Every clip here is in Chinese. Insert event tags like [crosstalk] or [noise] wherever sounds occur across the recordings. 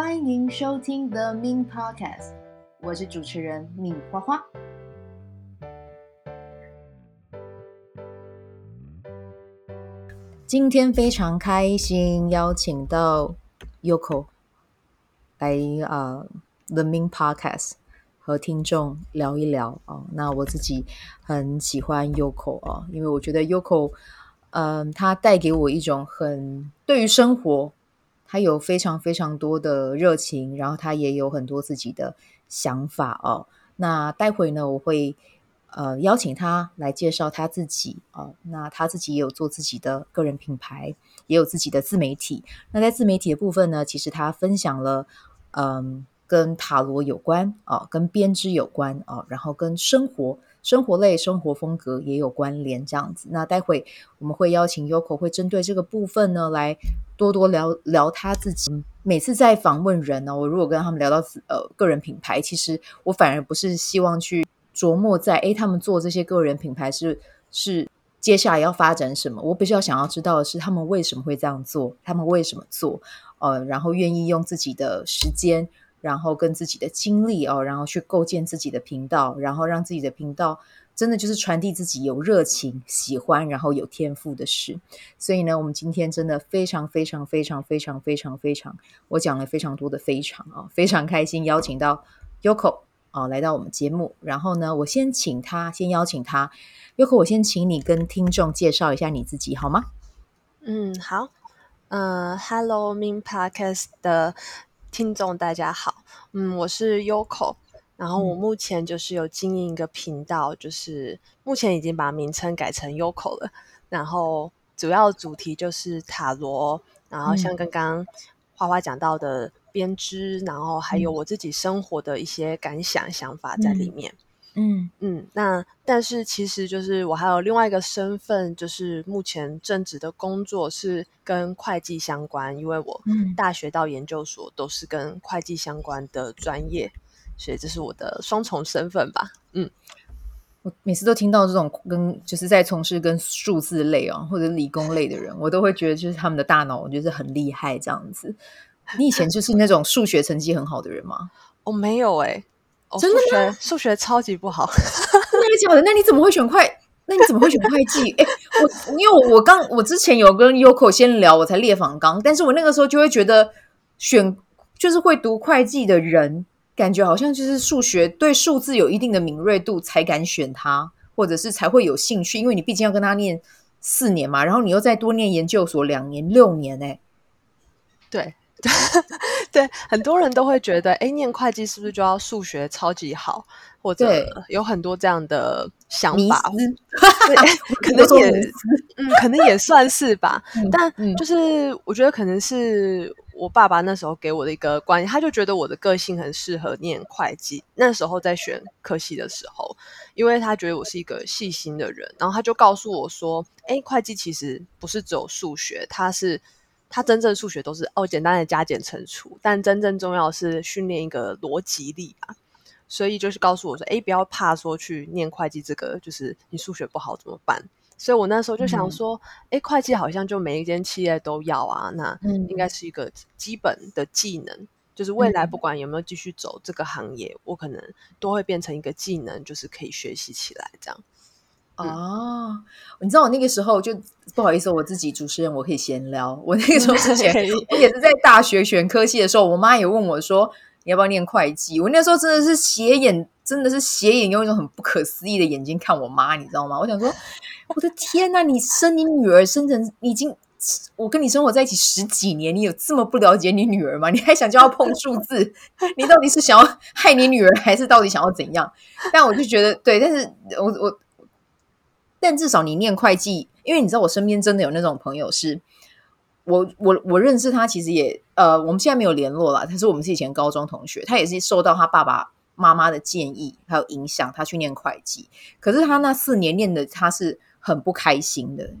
欢迎收听 The Min Podcast，我是主持人敏花花。今天非常开心，邀请到 Yoko 来啊、The Min Podcast 和听众聊一聊啊。那我自己很喜欢 Yoko 啊因为我觉得 Yoko，嗯，他带给我一种很对于生活，他有非常非常多的热情，然后他也有很多自己的想法哦。那待会呢，我会。呃，邀请他来介绍他自己哦、那他自己也有做自己的个人品牌，也有自己的自媒体。那在自媒体的部分呢，其实他分享了，嗯、跟塔罗有关哦、跟编织有关哦、然后跟生活、生活类、生活风格也有关联这样子。那待会我们会邀请 Yoko 会针对这个部分呢，来多多聊聊他自己。每次在访问人呢，我如果跟他们聊到呃个人品牌，其实我反而不是希望去。琢磨在诶，他们做这些个人品牌是是接下来要发展什么？我比较想要知道的是他们为什么会这样做，他们为什么做？呃，然后愿意用自己的时间，然后跟自己的经历哦，然后去构建自己的频道，然后让自己的频道真的就是传递自己有热情、喜欢，然后有天赋的事。所以呢，我们今天真的非常非常非常非常非常非常，我讲了非常多的非常啊，非常开心邀请到 Yoko。哦，来到我们节目，然后呢，我先请他，先邀请他，Yoko，我先请你跟听众介绍一下你自己，好吗？嗯，好，呃，Hello Min Podcast 的听众大家好，嗯，我是 Yoko，然后我目前就是有经营一个频道，嗯、就是目前已经把名称改成 Yoko 了，然后主要主题就是塔罗，然后像刚刚花花讲到的。编织，然后还有我自己生活的一些感想、想法在里面。嗯嗯嗯，那但是其实就是我还有另外一个身份，就是目前正职的工作是跟会计相关，因为我大学到研究所都是跟会计相关的专业，所以这是我的双重身份吧。嗯，我每次都听到这种跟就是在从事跟数字类啊或者理工类的人，我都会觉得就是他们的大脑，我觉得很厉害这样子。你以前就是那种数学成绩很好的人吗？我、哦、没有哎、欸，哦、真的数学数学超级不好。真的假的？那你怎么会选会？那你怎么会选会计？[laughs] 哎，我因为我我刚我之前有跟 Yoko 先聊，我才列访纲，但是我那个时候就会觉得选就是会读会计的人，感觉好像就是数学对数字有一定的敏锐度才敢选他，或者是才会有兴趣，因为你毕竟要跟他念四年嘛，然后你又再多念研究所两年，六年哎，对。[laughs] 对，很多人都会觉得，哎，念会计是不是就要数学超级好，或者有很多这样的想法？对，[laughs] 可能也，嗯，可能也算是吧。[laughs] 嗯、但就是我觉得，可能是我爸爸那时候给我的一个观念，他就觉得我的个性很适合念会计。那时候在选科系的时候，因为他觉得我是一个细心的人，然后他就告诉我说，哎，会计其实不是只有数学，它是。他真正数学都是哦简单的加减乘除，但真正重要的是训练一个逻辑力吧。所以就是告诉我说，哎，不要怕说去念会计这个，就是你数学不好怎么办？所以我那时候就想说，哎、嗯，会计好像就每一间企业都要啊，那应该是一个基本的技能，嗯、就是未来不管有没有继续走这个行业，嗯、我可能都会变成一个技能，就是可以学习起来这样。哦，你知道我那个时候就不好意思，我自己主持人我可以闲聊。我那个时候之前我也是在大学选科系的时候，我妈也问我说，你要不要念会计？我那时候真的是斜眼，真的是斜眼，用一种很不可思议的眼睛看我妈，你知道吗？我想说，我的天哪，你生你女儿生成你已经，我跟你生活在一起十几年，你有这么不了解你女儿吗？你还想叫她碰数字？你到底是想要害你女儿，还是到底想要怎样？但我就觉得对，但是我我。但至少你念会计，因为你知道我身边真的有那种朋友是，是我我我认识他，其实也呃，我们现在没有联络了。他是我们是以前高中同学，他也是受到他爸爸妈妈的建议还有影响，他去念会计。可是他那四年念的他是很不开心的，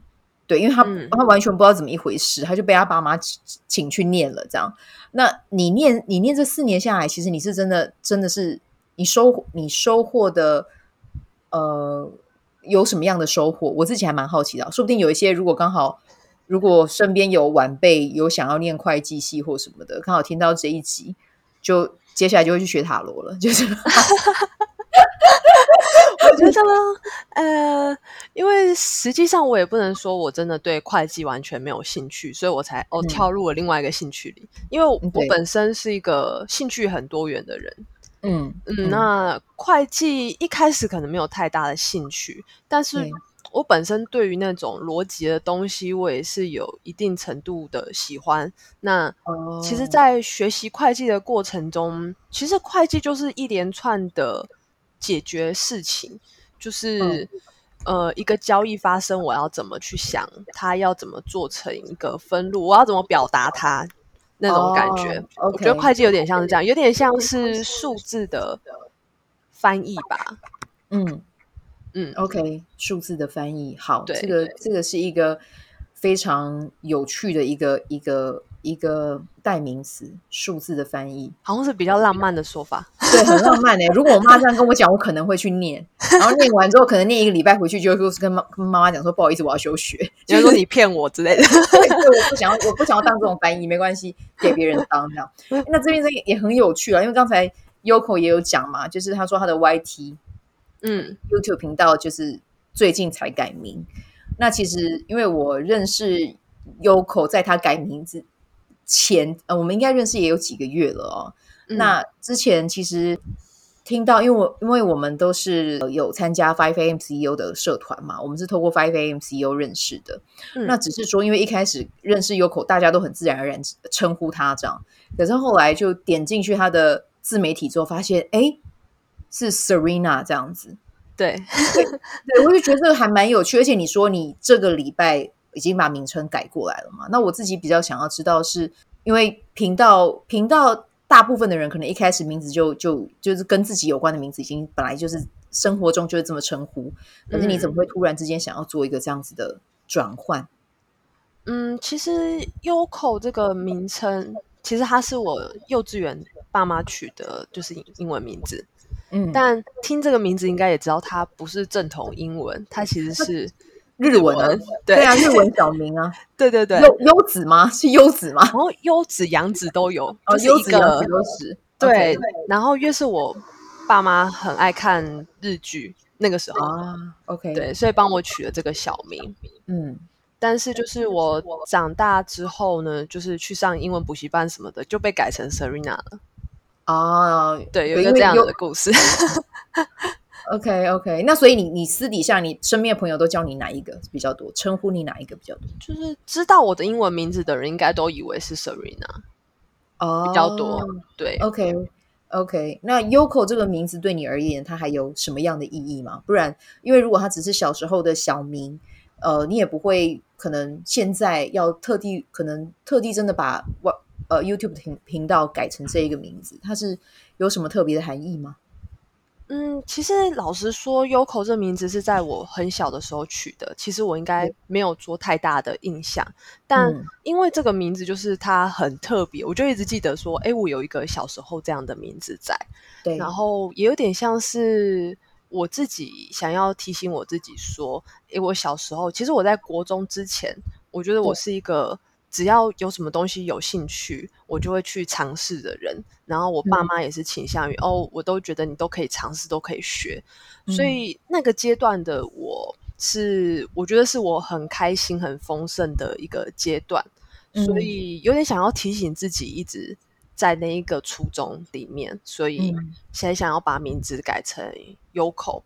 对，因为他、嗯、他完全不知道怎么一回事，他就被他爸妈请去念了。这样，那你念你念这四年下来，其实你是真的真的是你收你收获的呃。有什么样的收获？我自己还蛮好奇的，说不定有一些如果刚好如果身边有晚辈有想要念会计系或什么的，刚好听到这一集，就接下来就会去学塔罗了，就是。[laughs] 我觉得呢，呃，因为实际上我也不能说我真的对会计完全没有兴趣，所以我才哦跳入了另外一个兴趣里。因为我本身是一个兴趣很多元的人，嗯嗯，那会计一开始可能没有太大的兴趣，但是我本身对于那种逻辑的东西，我也是有一定程度的喜欢。那其实，在学习会计的过程中，其实会计就是一连串的。解决事情就是，嗯、呃，一个交易发生，我要怎么去想，它要怎么做成一个分录，我要怎么表达它那种感觉。Oh, okay. 我觉得会计有点像是这样，有点像是数字的翻译吧。嗯嗯，OK，数字的翻译，好，这个这个是一个非常有趣的一个一个。一个代名词，数字的翻译，好像是比较浪漫的说法，对，很浪漫诶。如果我妈这样跟我讲，我可能会去念，然后念完之后，可能念一个礼拜回去，就会跟妈跟妈妈讲说，不好意思，我要休学，就是说你骗我之类的。[laughs] 对，对，我不想要，我不想要当这种翻译，没关系，给别人当这样。那这边这也很有趣啊，因为刚才 Yoko 也有讲嘛，就是他说他的 YT，嗯，YouTube 频道就是最近才改名。那其实因为我认识 Yoko，在他改名字。前呃，我们应该认识也有几个月了哦。嗯、那之前其实听到，因为我因为我们都是有参加 Five AM CEO 的社团嘛，我们是透过 Five AM CEO 认识的。嗯、那只是说，因为一开始认识 Yoko，大家都很自然而然称呼他这样。可是后来就点进去他的自媒体之后，发现哎，是 Serena 这样子。对对，对，我就觉得这个还蛮有趣。而且你说你这个礼拜。已经把名称改过来了嘛？那我自己比较想要知道是，是因为频道频道大部分的人可能一开始名字就就就是跟自己有关的名字，已经本来就是生活中就是这么称呼。可是你怎么会突然之间想要做一个这样子的转换？嗯，其实 Yoko 这个名称，其实它是我幼稚园爸妈取的，就是英文名字。嗯，但听这个名字应该也知道，它不是正统英文，它其实是。日文，对，对啊，日文小名啊，[laughs] 对对对，优优子吗？是优子吗？然后优子、杨子都有，哦，优子、杨子都是。对，然后越是我爸妈很爱看日剧，那个时候啊，OK，对，所以帮我取了这个小名。嗯，但是就是我长大之后呢，就是去上英文补习班什么的，就被改成 Serena 了。哦，对，有一个这样的故事。[laughs] OK OK，那所以你你私底下你身边的朋友都叫你哪一个比较多？称呼你哪一个比较多？就是知道我的英文名字的人，应该都以为是 Serena 哦，比较多。对，OK OK，那 Yoko 这个名字对你而言，它还有什么样的意义吗？不然，因为如果它只是小时候的小名，呃，你也不会可能现在要特地可能特地真的把呃 YouTube 频频道改成这一个名字，它是有什么特别的含义吗？嗯，其实老实说，Yoko 这名字是在我很小的时候取的。其实我应该没有做太大的印象，嗯、但因为这个名字就是它很特别，我就一直记得说，哎，我有一个小时候这样的名字在。对，然后也有点像是我自己想要提醒我自己说，哎，我小时候其实我在国中之前，我觉得我是一个。只要有什么东西有兴趣，我就会去尝试的人。然后我爸妈也是倾向于、嗯、哦，我都觉得你都可以尝试，都可以学。嗯、所以那个阶段的我是，我觉得是我很开心、很丰盛的一个阶段。嗯、所以有点想要提醒自己，一直在那一个初衷里面。所以现在想要把名字改成 Yoko，、嗯、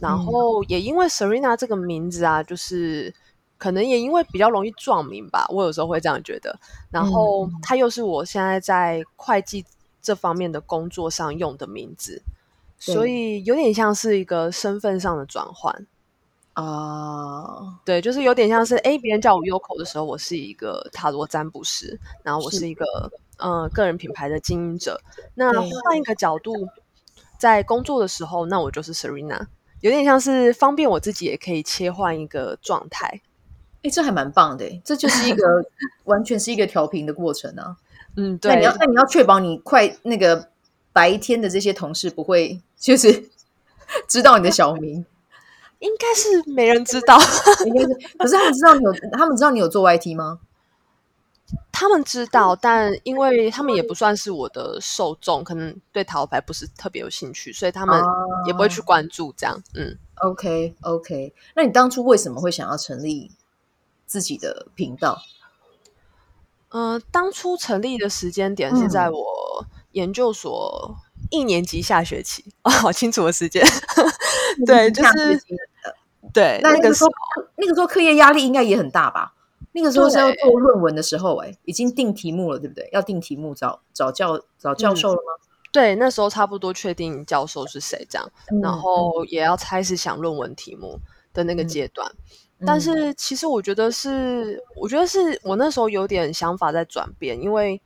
然后也因为 Serena 这个名字啊，就是。可能也因为比较容易撞名吧，我有时候会这样觉得。然后它又是我现在在会计这方面的工作上用的名字，所以有点像是一个身份上的转换啊。Uh, 对，就是有点像是，哎，别人叫我 Yoko 的时候，我是一个塔罗占卜师，然后我是一个呃、个人品牌的经营者。那换一个角度，在工作的时候，那我就是 Serena，有点像是方便我自己，也可以切换一个状态。哎，这还蛮棒的，这就是一个 [laughs] 完全是一个调频的过程啊。嗯，对。那你要，那你要确保你快那个白天的这些同事不会就是 [laughs] 知道你的小名，[laughs] 应该是没人知道，应该是。可是他们知道你有，他们知道你有做 YT 吗？他们知道，但因为他们也不算是我的受众，可能对塔罗牌不是特别有兴趣，所以他们也不会去关注这样。啊、嗯，OK OK。那你当初为什么会想要成立自己的频道？呃，当初成立的时间点是在我研究所一年级下学期 [laughs] 哦，好清楚的时间。[laughs] 对，就是对，那个时候那个时候课业压力应该也很大吧？那个时候是要做论文的时候，哎，已经定题目了，对不对？要定题目，找找教找教授了吗？嗯，对，那时候差不多确定教授是谁，这样，嗯，然后也要开始想论文题目的那个阶段。嗯，但是其实我觉得是，我觉得是我那时候有点想法在转变，因为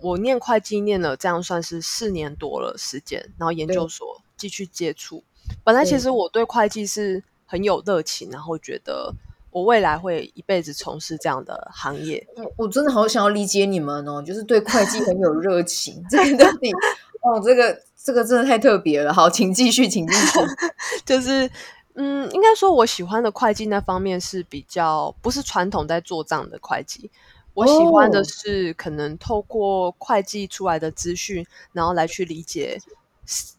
我念会计念了这样算是四年多了时间，然后研究所继续接触。本来其实我对会计是很有热情，然后觉得。我未来会一辈子从事这样的行业。我我真的好想要理解你们哦，就是对会计很有热情，这个到底哦，这个这个真的太特别了。好，请继续，请继续。[laughs] 就是嗯，应该说我喜欢的会计那方面是比较不是传统在做账的会计，我喜欢的是可能透过会计出来的资讯，然后来去理解。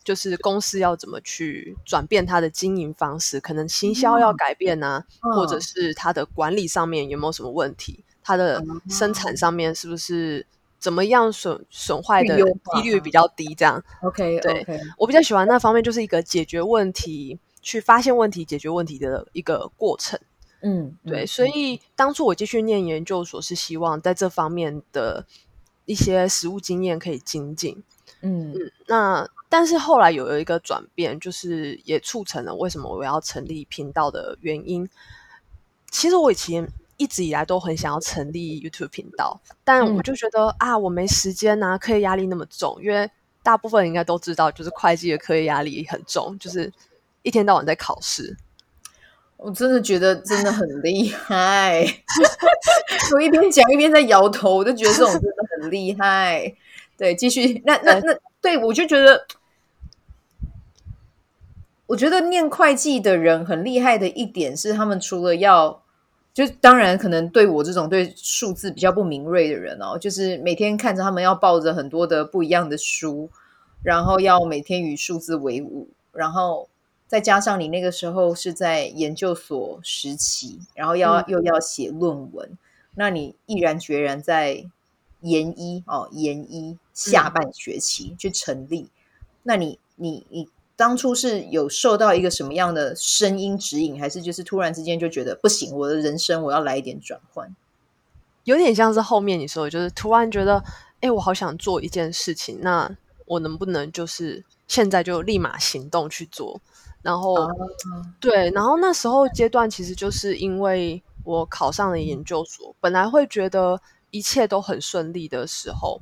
就是公司要怎么去转变它的经营方式，可能行销要改变啊，嗯、或者是它的管理上面有没有什么问题，它的生产上面是不是怎么样损损坏的几率比较低？这样，OK，对，okay. 我比较喜欢那方面，就是一个解决问题、去发现问题、解决问题的一个过程。嗯，对，嗯、所以当初我继续念研究所，是希望在这方面的一些实务经验可以精进。嗯嗯，那。但是后来有了一个转变，就是也促成了为什么我要成立频道的原因。其实我以前一直以来都很想要成立 YouTube 频道，但我就觉得、嗯、啊，我没时间呐、啊，课业压力那么重。因为大部分人应该都知道，就是会计的课业压力很重，就是一天到晚在考试。我真的觉得真的很厉害，我一边讲一边在摇头，我就觉得这种真的很厉害。对，继续，那那那，对我就觉得。我觉得念会计的人很厉害的一点是，他们除了要，就当然可能对我这种对数字比较不敏锐的人哦，就是每天看着他们要抱着很多的不一样的书，然后要每天与数字为伍，然后再加上你那个时候是在研究所时期，然后要、嗯、又要写论文，那你毅然决然在研一哦研一下半学期去成立，嗯、那你你你。当初是有受到一个什么样的声音指引，还是就是突然之间就觉得不行，我的人生我要来一点转换？有点像是后面你说的，就是突然觉得，哎，我好想做一件事情，那我能不能就是现在就立马行动去做？然后，啊、对，然后那时候阶段其实就是因为我考上了研究所，嗯、本来会觉得一切都很顺利的时候。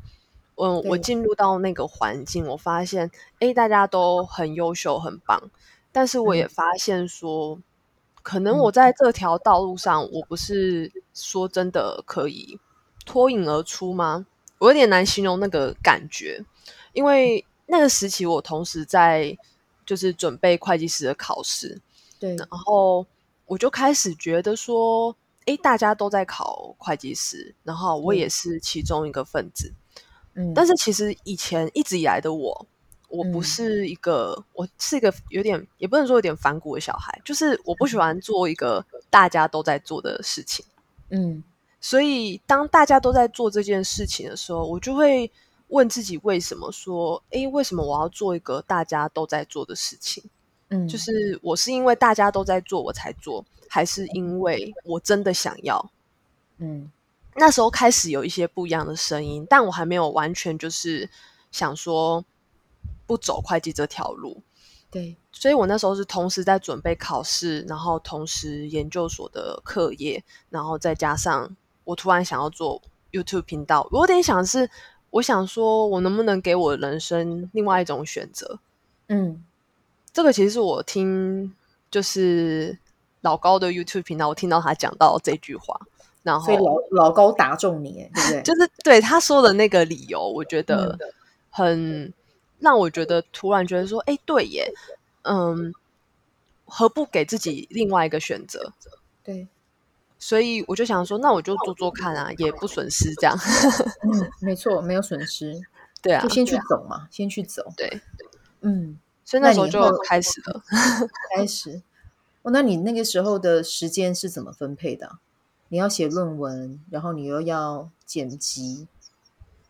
嗯，我进入到那个环境，我发现，哎，大家都很优秀，很棒。但是我也发现说，嗯、可能我在这条道路上，我不是说真的可以脱颖而出吗？我有点难形容那个感觉，因为那个时期我同时在就是准备会计师的考试，对，然后我就开始觉得说，哎，大家都在考会计师，然后我也是其中一个分子。嗯。但是其实以前一直以来的我，我不是一个，嗯、我是一个有点，也不能说有点反骨的小孩，就是我不喜欢做一个大家都在做的事情。嗯，所以当大家都在做这件事情的时候，我就会问自己为什么说，诶，为什么我要做一个大家都在做的事情？嗯，就是我是因为大家都在做我才做，还是因为我真的想要？嗯。那时候开始有一些不一样的声音，但我还没有完全就是想说不走会计这条路。对，所以我那时候是同时在准备考试，然后同时研究所的课业，然后再加上我突然想要做 YouTube 频道。我有点想是，我想说我能不能给我人生另外一种选择？嗯，这个其实是我听就是老高的 YouTube 频道，我听到他讲到这句话。然后，所以老老高打中你，对不对？[laughs] 就是对他说的那个理由，我觉得很让我觉得突然觉得说，哎，对耶，嗯，何不给自己另外一个选择？对，所以我就想说，那我就做做看啊，也不损失这样。[laughs] 嗯，没错，没有损失。对啊，就先去走嘛，先去走。对，嗯，所以那时候就开始了，[laughs] 开始。哦，那你那个时候的时间是怎么分配的？你要写论文，然后你又要剪辑，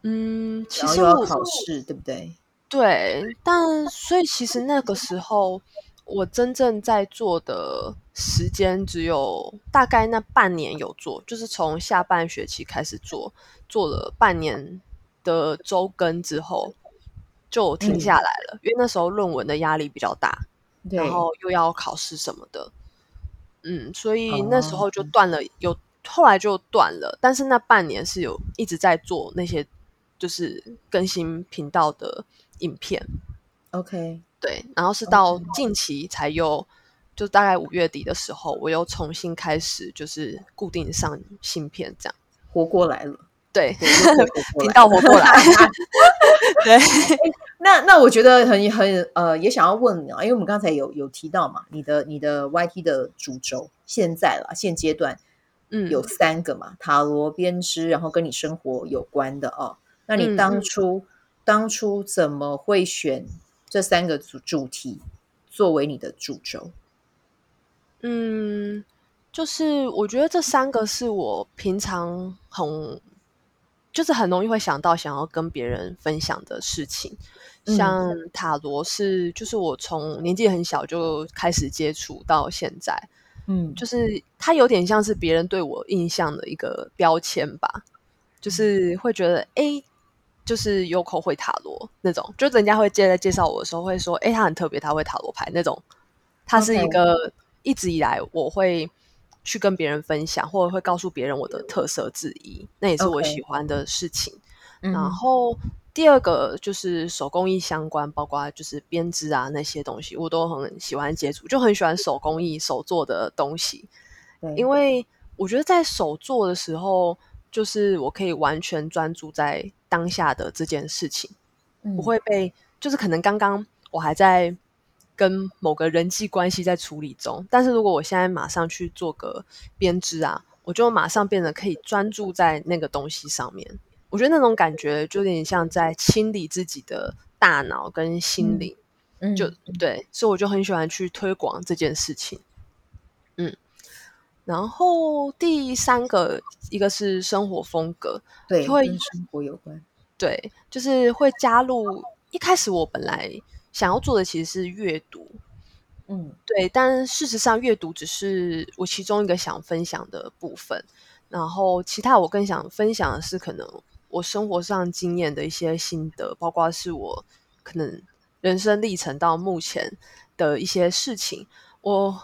嗯，其实又要考试，对不对？对，但所以其实那个时候我真正在做的时间只有大概那半年有做，就是从下半学期开始做，做了半年的周更之后就停下来了，嗯，因为那时候论文的压力比较大。然后又要考试什么的，嗯，所以那时候就断了，哦、有后来就断了。但是那半年是有一直在做那些，就是更新频道的影片。OK，对，然后是到近期才又，就大概五月底的时候，我又重新开始，就是固定上芯片，这样 [laughs] 活过来了。对，频道活过来。对，那那我觉得很很呃，也想要问你啊，因为我们刚才有有提到嘛，你的你的 YT 的主轴现在啦，现阶段嗯有三个嘛，嗯、塔罗编织，然后跟你生活有关的哦。那你当初、嗯、当初怎么会选这三个主主题作为你的主轴？嗯，就是我觉得这三个是我平常很。就是很容易会想到想要跟别人分享的事情，像塔罗是，就是我从年纪很小就开始接触到现在，嗯，就是它有点像是别人对我印象的一个标签吧，就是会觉得，哎，就是 Yoko 会塔罗那种，就人家会接在介绍我的时候会说，哎，他很特别，他会塔罗牌那种，他是一个一直以来我会。去跟别人分享，或者会告诉别人我的特色之一，那也是我喜欢的事情。然后第二个就是手工艺相关，包括就是编织啊那些东西，我都很喜欢接触，就很喜欢手工艺手做的东西。因为我觉得在手做的时候，就是我可以完全专注在当下的这件事情，嗯、不会被就是可能刚刚我还在。跟某个人际关系在处理中，但是如果我现在马上去做个编织啊，我就马上变得可以专注在那个东西上面。我觉得那种感觉就有点像在清理自己的大脑跟心灵，嗯，就对，所以我就很喜欢去推广这件事情。嗯，然后第三个一个是生活风格，对，会跟生活有关，对，就是会加入。一开始我本来。想要做的其实是阅读，嗯，对，但事实上阅读只是我其中一个想分享的部分，然后其他我更想分享的是可能我生活上经验的一些心得，包括是我可能人生历程到目前的一些事情，我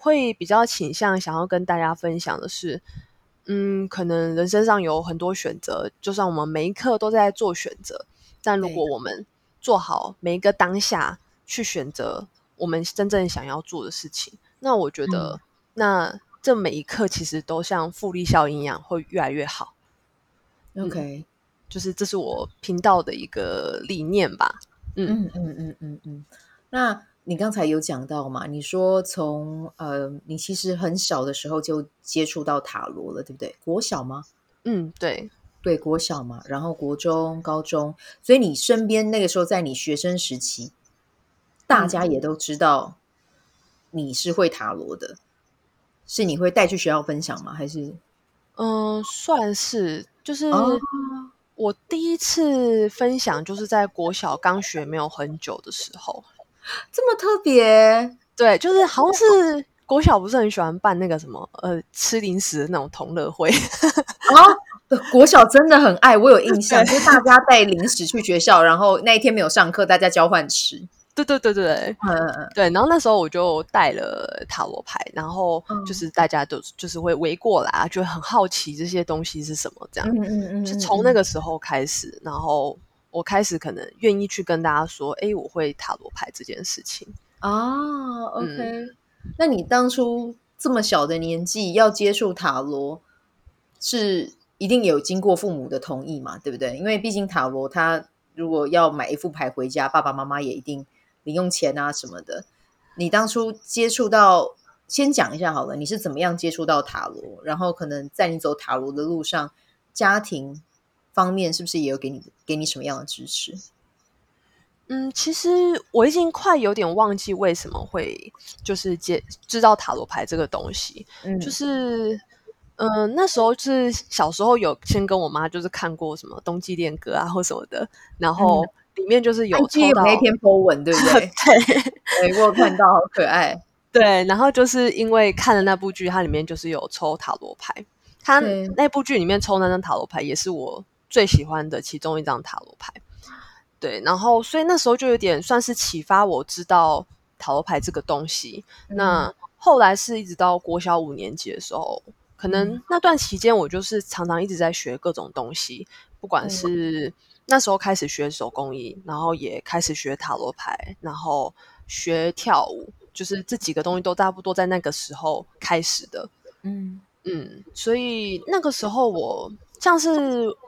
会比较倾向想要跟大家分享的是，嗯，可能人生上有很多选择，就算我们每一刻都在做选择，但如果我们做好每一个当下，去选择我们真正想要做的事情。那我觉得，嗯、那这每一刻其实都像复利效应一样，会越来越好。OK，、嗯、就是这是我频道的一个理念吧。嗯嗯嗯嗯嗯。那你刚才有讲到嘛？你说从呃，你其实很小的时候就接触到塔罗了，对不对？国小吗？嗯，对。对，国小嘛，然后国中、高中，所以你身边那个时候，在你学生时期，大家也都知道你是会塔罗的，是你会带去学校分享吗？还是？嗯，算是，就是我第一次分享，就是在国小刚学没有很久的时候，这么特别？对，就是好像是国小不是很喜欢办那个什么呃吃零食的那种同乐会 [laughs] 啊。国小真的很爱，我有印象，就是大家带零食去学校，然后那一天没有上课，大家交换吃。对对对对，嗯对。然后那时候我就带了塔罗牌，然后就是大家都就是会围过来啊，就很好奇这些东西是什么这样。嗯嗯嗯。就从那个时候开始，然后我开始可能愿意去跟大家说，哎，我会塔罗牌这件事情。哦，OK。嗯，那你当初这么小的年纪要接触塔罗是？一定有经过父母的同意嘛，对不对？因为毕竟塔罗，他如果要买一副牌回家，爸爸妈妈也一定零用钱啊什么的。你当初接触到，先讲一下好了，你是怎么样接触到塔罗？然后可能在你走塔罗的路上，家庭方面是不是也有给你给你什么样的支持？嗯，其实我已经快有点忘记为什么会就是接知道塔罗牌这个东西，嗯，就是嗯、呃，那时候是小时候有先跟我妈就是看过什么冬季恋歌啊或什么的，然后里面就是有抽到、那篇 po 文，对不 [laughs] 对？对，我有看到，好可爱。[laughs] 对，然后就是因为看了那部剧，它里面就是有抽塔罗牌，它那部剧里面抽那张塔罗牌也是我最喜欢的其中一张塔罗牌。对，然后所以那时候就有点算是启发我知道塔罗牌这个东西。嗯、那后来是一直到国小五年级的时候，可能那段期间我就是常常一直在学各种东西，不管是那时候开始学手工艺，然后也开始学塔罗牌，然后学跳舞，就是这几个东西都差不多在那个时候开始的。嗯嗯，所以那个时候我。像是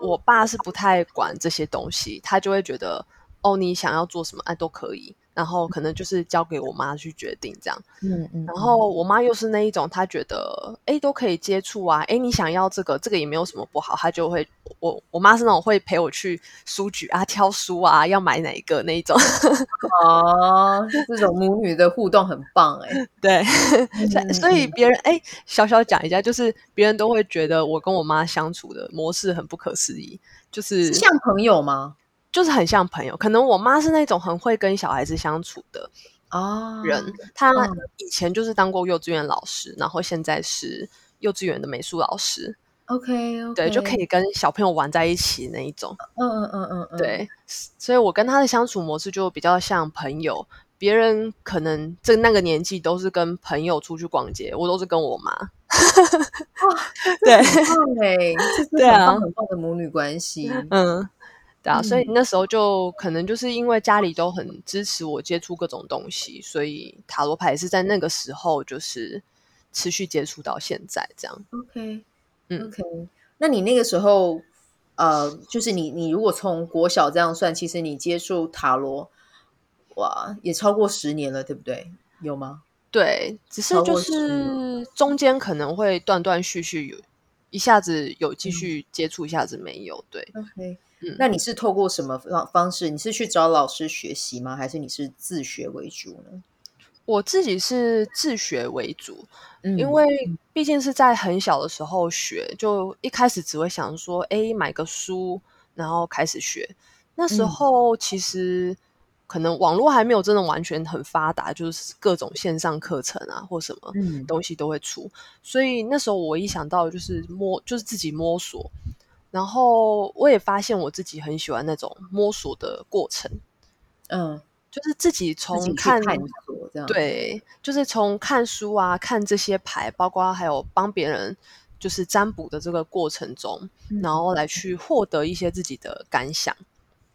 我爸是不太管这些东西，他就会觉得哦，你想要做什么，哎，都可以。然后可能就是交给我妈去决定这样，嗯嗯。然后我妈又是那一种，她觉得哎都可以接触啊，哎你想要这个，这个也没有什么不好，她就会我我妈是那种会陪我去书局啊挑书啊，要买哪一个那一种。[laughs] 哦，这种母女的互动很棒哎，对，[laughs] 所以别人哎小小讲一下，就是别人都会觉得我跟我妈相处的模式很不可思议，就是像朋友吗？就是很像朋友，可能我妈是那种很会跟小孩子相处的啊人。Oh, 她以前就是当过幼稚园老师，然后现在是幼稚园的美术老师。OK. 对，就可以跟小朋友玩在一起那一种。嗯嗯嗯嗯嗯，对。所以我跟她的相处模式就比较像朋友。别人可能在那个年纪都是跟朋友出去逛街，我都是跟我妈。哇、[laughs] 对，很棒哎，这是很棒很棒的母女关系。嗯。对啊，所以那时候就可能就是因为家里都很支持我接触各种东西，所以塔罗牌是在那个时候就是持续接触到现在这样。OK，嗯，OK。那你那个时候，呃，就是你你如果从国小这样算，其实你接触塔罗，哇，也超过十年了，对不对？有吗？对，只是就是中间可能会断断续续有，有一下子有继续接触，一下子没有。对，OK。嗯，那你是透过什么方方式？你是去找老师学习吗？还是你是自学为主呢？我自己是自学为主，嗯，因为毕竟是在很小的时候学，就一开始只会想说，哎，买个书，然后开始学。那时候其实可能网络还没有真的完全很发达，就是各种线上课程啊或什么东西都会出，嗯，所以那时候我一想到就是摸，就是自己摸索。然后我也发现我自己很喜欢那种摸索的过程，嗯，就是自己从看，探索这样，对，就是从看书啊，看这些牌，包括还有帮别人就是占卜的这个过程中，嗯，然后来去获得一些自己的感想，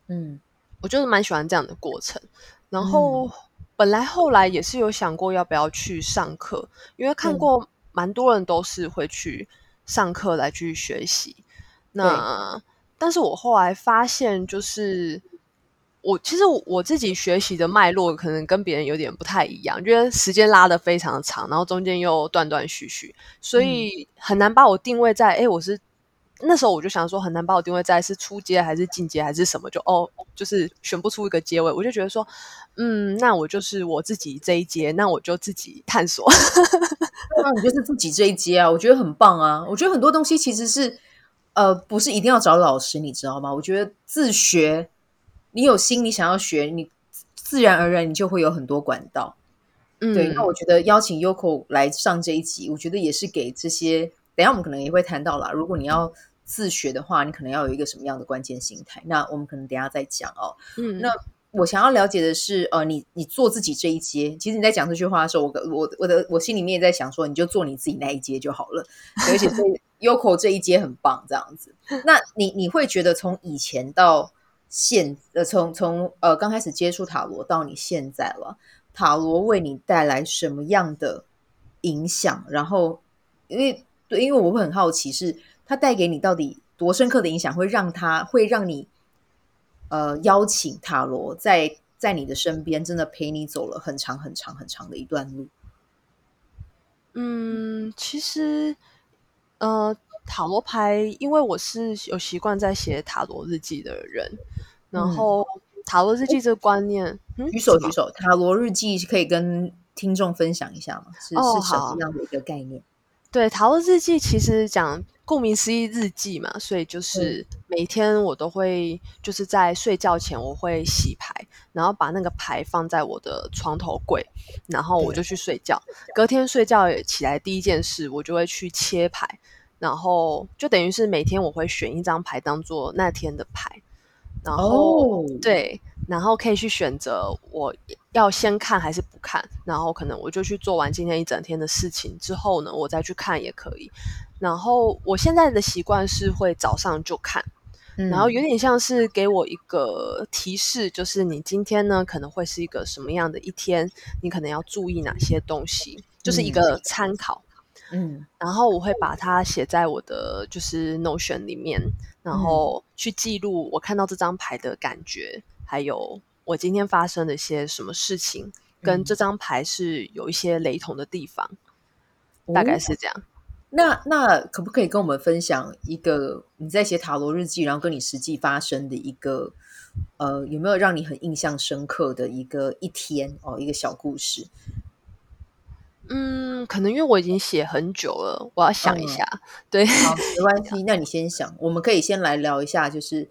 嗯，我就是蛮喜欢这样的过程。然后，嗯，本来后来也是有想过要不要去上课，因为看过蛮多人都是会去上课来去学习。那，但是我后来发现，就是我其实我自己学习的脉络可能跟别人有点不太一样，觉得时间拉的非常长，然后中间又断断续续，所以很难把我定位在，哎、嗯，我是那时候我就想说，很难把我定位在是初阶还是进阶还是什么，就哦，就是选不出一个阶位，我就觉得说，嗯，那我就是我自己这一阶，那我就自己探索。[laughs] 那你就是自己这一阶啊，我觉得很棒啊，我觉得很多东西其实是。呃，不是一定要找老师，你知道吗？我觉得自学，你有心，你想要学，你自然而然你就会有很多管道。嗯，对。那我觉得邀请 Yoko 来上这一集，我觉得也是给这些。等下我们可能也会谈到啦。如果你要自学的话，你可能要有一个什么样的关键心态？那我们可能等下再讲哦。嗯，那我想要了解的是，呃，你你做自己这一阶，其实你在讲这句话的时候，我我我的我心里面也在想说，你就做你自己那一阶就好了。而且。Yoko 这一阶很棒，这样子。[laughs] 那你你会觉得从以前到现呃，从从呃刚开始接触塔罗到你现在了，塔罗为你带来什么样的影响？然后，因为对，因为我会很好奇，是它带给你到底多深刻的影响，会让它会让你呃邀请塔罗在在你的身边，真的陪你走了很长很长很长的一段路？嗯，其实，呃，塔罗牌，因为我是有习惯在写塔罗日记的人，然后、嗯、塔罗日记这个观念，嗯、举手举手，塔罗日记可以跟听众分享一下吗？是、哦、是什么样的一个概念？对，塔罗日记其实讲。顾名思义，日记嘛，所以就是每天我都会，就是在睡觉前我会洗牌，然后把那个牌放在我的床头柜，然后我就去睡觉。隔天睡觉起来第一件事，我就会去切牌，然后就等于是每天我会选一张牌当做那天的牌，然后、oh. 对，然后可以去选择我要先看还是不看，然后可能我就去做完今天一整天的事情之后呢，我再去看也可以。然后我现在的习惯是会早上就看，嗯，然后有点像是给我一个提示，就是你今天呢可能会是一个什么样的一天，你可能要注意哪些东西，就是一个参考。嗯，然后我会把它写在我的就是 Notion 里面，然后去记录我看到这张牌的感觉，还有我今天发生的一些什么事情，跟这张牌是有一些雷同的地方，嗯，大概是这样。那那可不可以跟我们分享一个你在写塔罗日记，然后跟你实际发生的一个呃，有没有让你很印象深刻的一个一天哦，一个小故事？嗯，可能因为我已经写很久了，我要想一下。嗯、对，好，没关系。那你先想，我们可以先来聊一下，就是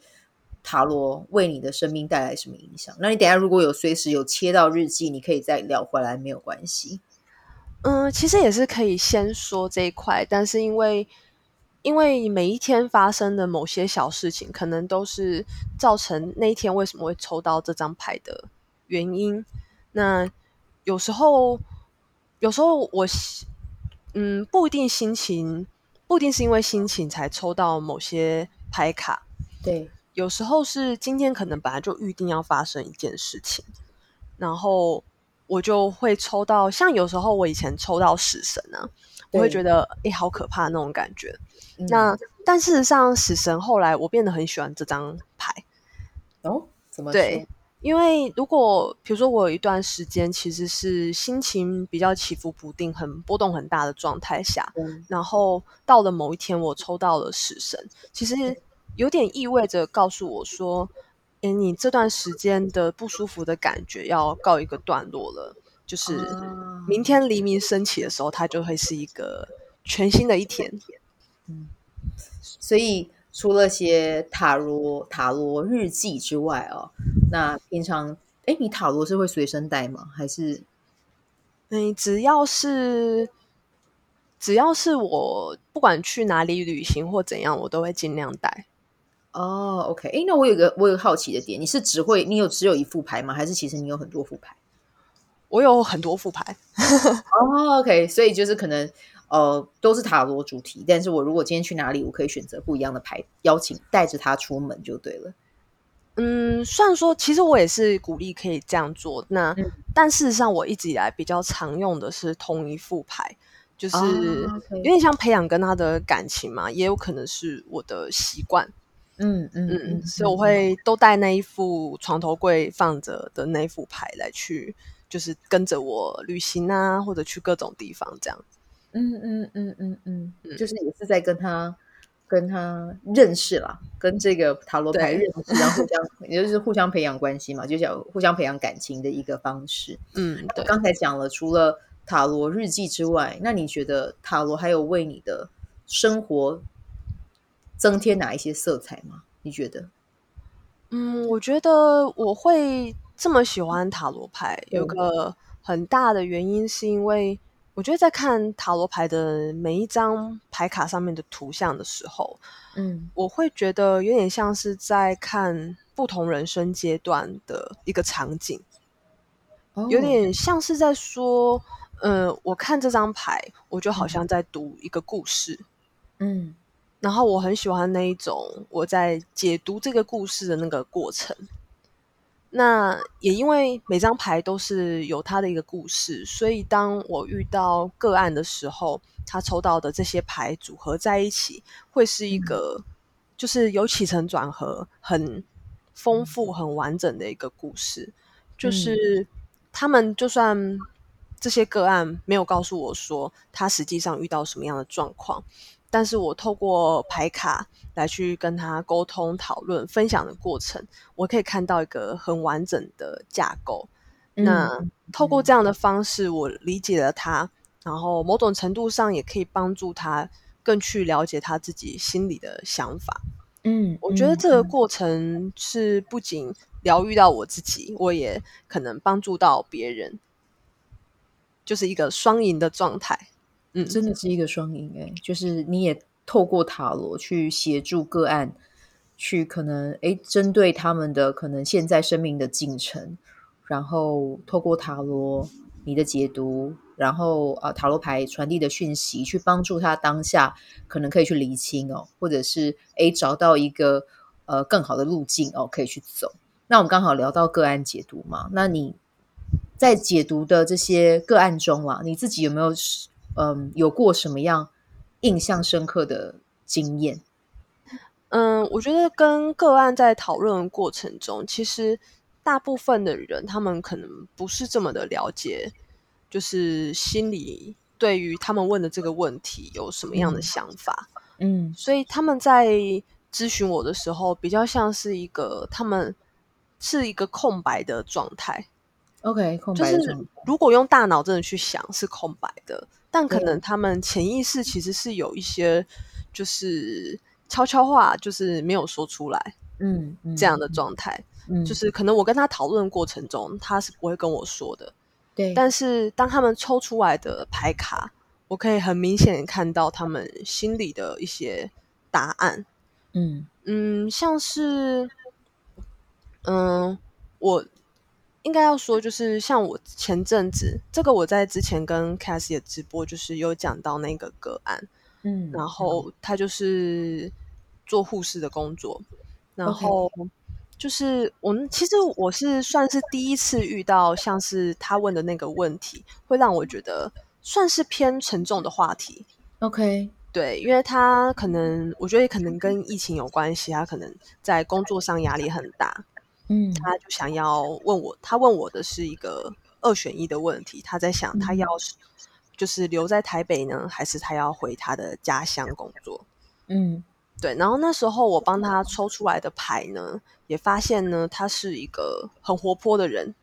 塔罗为你的生命带来什么影响？那你等下如果有随时有切到日记，你可以再聊回来，没有关系。嗯，其实也是可以先说这一块，但是因为因为每一天发生的某些小事情，可能都是造成那一天为什么会抽到这张牌的原因。那有时候，有时候我嗯不一定心情，不一定是因为心情才抽到某些牌卡。对，有时候是今天可能本来就预定要发生一件事情，然后。我就会抽到，像有时候我以前抽到死神啊，我会觉得哎、欸，好可怕那种感觉。嗯、那但事实上，死神后来我变得很喜欢这张牌。哦，怎么？对，因为如果比如说我有一段时间其实是心情比较起伏不定、很波动很大的状态下，嗯、然后到了某一天我抽到了死神，其实有点意味着告诉我说。哎，你这段时间的不舒服的感觉要告一个段落了，就是明天黎明升起的时候，它就会是一个全新的一天。嗯，所以除了些塔罗塔罗日记之外哦，那平常哎，你塔罗是会随身带吗？还是？嗯，只要是只要是我不管去哪里旅行或怎样，我都会尽量带。哦、oh，OK，哎，那我有个我有个好奇的点，你是只会你有只有一副牌吗？还是其实你有很多副牌？我有很多副牌。[laughs] 哦、oh，OK，所以就是可能呃都是塔罗主题，但是我如果今天去哪里，我可以选择不一样的牌，邀请带着他出门就对了。嗯，虽然说其实我也是鼓励可以这样做，那、嗯、但事实上我一直以来比较常用的是同一副牌，就是、oh. 有点像培养跟他的感情嘛，也有可能是我的习惯。嗯嗯嗯，所以我会都带那一副床头柜放着的那一副牌来去，就是跟着我旅行啊，或者去各种地方这样。嗯嗯嗯嗯嗯，就是也是在跟他跟他认识啦，跟这个塔罗牌认识，然后互相 [laughs] 也就是互相培养关系嘛，就想互相培养感情的一个方式。嗯，对。刚才讲了，除了塔罗日记之外，那你觉得塔罗还有为你的生活增添哪一些色彩吗？你觉得？嗯，我觉得我会这么喜欢塔罗牌，有个很大的原因是因为我觉得在看塔罗牌的每一张牌卡上面的图像的时候，嗯，我会觉得有点像是在看不同人生阶段的一个场景，哦，有点像是在说，嗯，呃，我看这张牌，我就好像在读一个故事，嗯。然后我很喜欢那一种我在解读这个故事的那个过程。那也因为每张牌都是有它的一个故事，所以当我遇到个案的时候，他抽到的这些牌组合在一起，会是一个就是有起承转合、很丰富、很完整的一个故事。就是他们就算这些个案没有告诉我说他实际上遇到什么样的状况，但是我透过牌卡来去跟他沟通、讨论、分享的过程，我可以看到一个很完整的架构。嗯、那透过这样的方式，我理解了他，然后某种程度上也可以帮助他更去了解他自己心里的想法。嗯，我觉得这个过程是不仅疗愈到我自己，我也可能帮助到别人，就是一个双赢的状态。嗯，真的是一个双赢诶，就是你也透过塔罗去协助个案，去可能诶针对他们的可能现在生命的进程。然后透过塔罗你的解读，然后啊塔罗牌传递的讯息，去帮助他当下可能可以去厘清哦，或者是诶找到一个呃更好的路径哦，可以去走。那我们刚好聊到个案解读嘛，那你在解读的这些个案中啊，你自己有没有嗯、呃、有过什么样印象深刻的经验？嗯，我觉得跟个案在讨论的过程中，其实。大部分的人，他们可能不是这么的了解，就是心里对于他们问的这个问题有什么样的想法。嗯，所以他们在咨询我的时候，比较像是一个他们是一个空白的状态。OK，空白。就是如果用大脑真的去想，是空白的，但可能他们潜意识其实是有一些，就是悄悄话，就是没有说出来。嗯，嗯，这样的状态。嗯，就是可能我跟他讨论过程中，他是不会跟我说的。对，但是当他们抽出来的牌卡，我可以很明显看到他们心里的一些答案。嗯嗯，像是，嗯，我应该要说，就是像我前阵子，这个我在之前跟 Cassie 的直播，就是有讲到那个个案。嗯，然后他就是做护士的工作，然后。就是我们其实我是算是第一次遇到像是他问的那个问题，会让我觉得算是偏沉重的话题。OK，对，因为他可能我觉得可能跟疫情有关系，他可能在工作上压力很大。嗯，他就想要问我，他问我的是一个二选一的问题，他在想他要是就是留在台北呢，还是他要回他的家乡工作？嗯。对，然后那时候我帮他抽出来的牌呢，也发现呢，他是一个很活泼的人，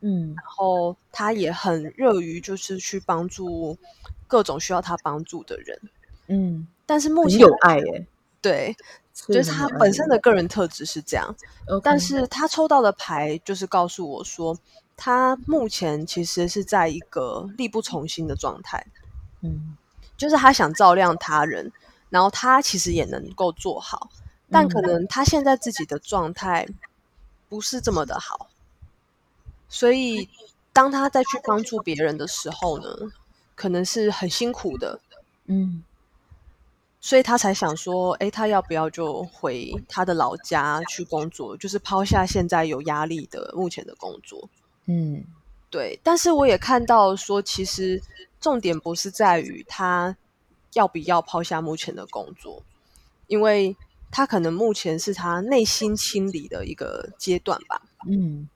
嗯，然后他也很热于就是去帮助各种需要他帮助的人，嗯，但是目前有爱耶，对，就是他本身的个人特质是这样，但是他抽到的牌就是告诉我说，他目前其实是在一个力不从心的状态，嗯，就是他想照亮他人。然后他其实也能够做好，但可。能他现在自己的状态不是这么的好，所以当他再去帮助别人的时候呢，可能是很辛苦的，嗯，所以他才想说，诶，他要不要就回他的老家去工作，就是抛下现在有压力的目前的工作，嗯，对。但是我也看到说，其实重点不是在于他。要不要抛下目前的工作？因为他可能目前是他内心清理的一个阶段吧。嗯，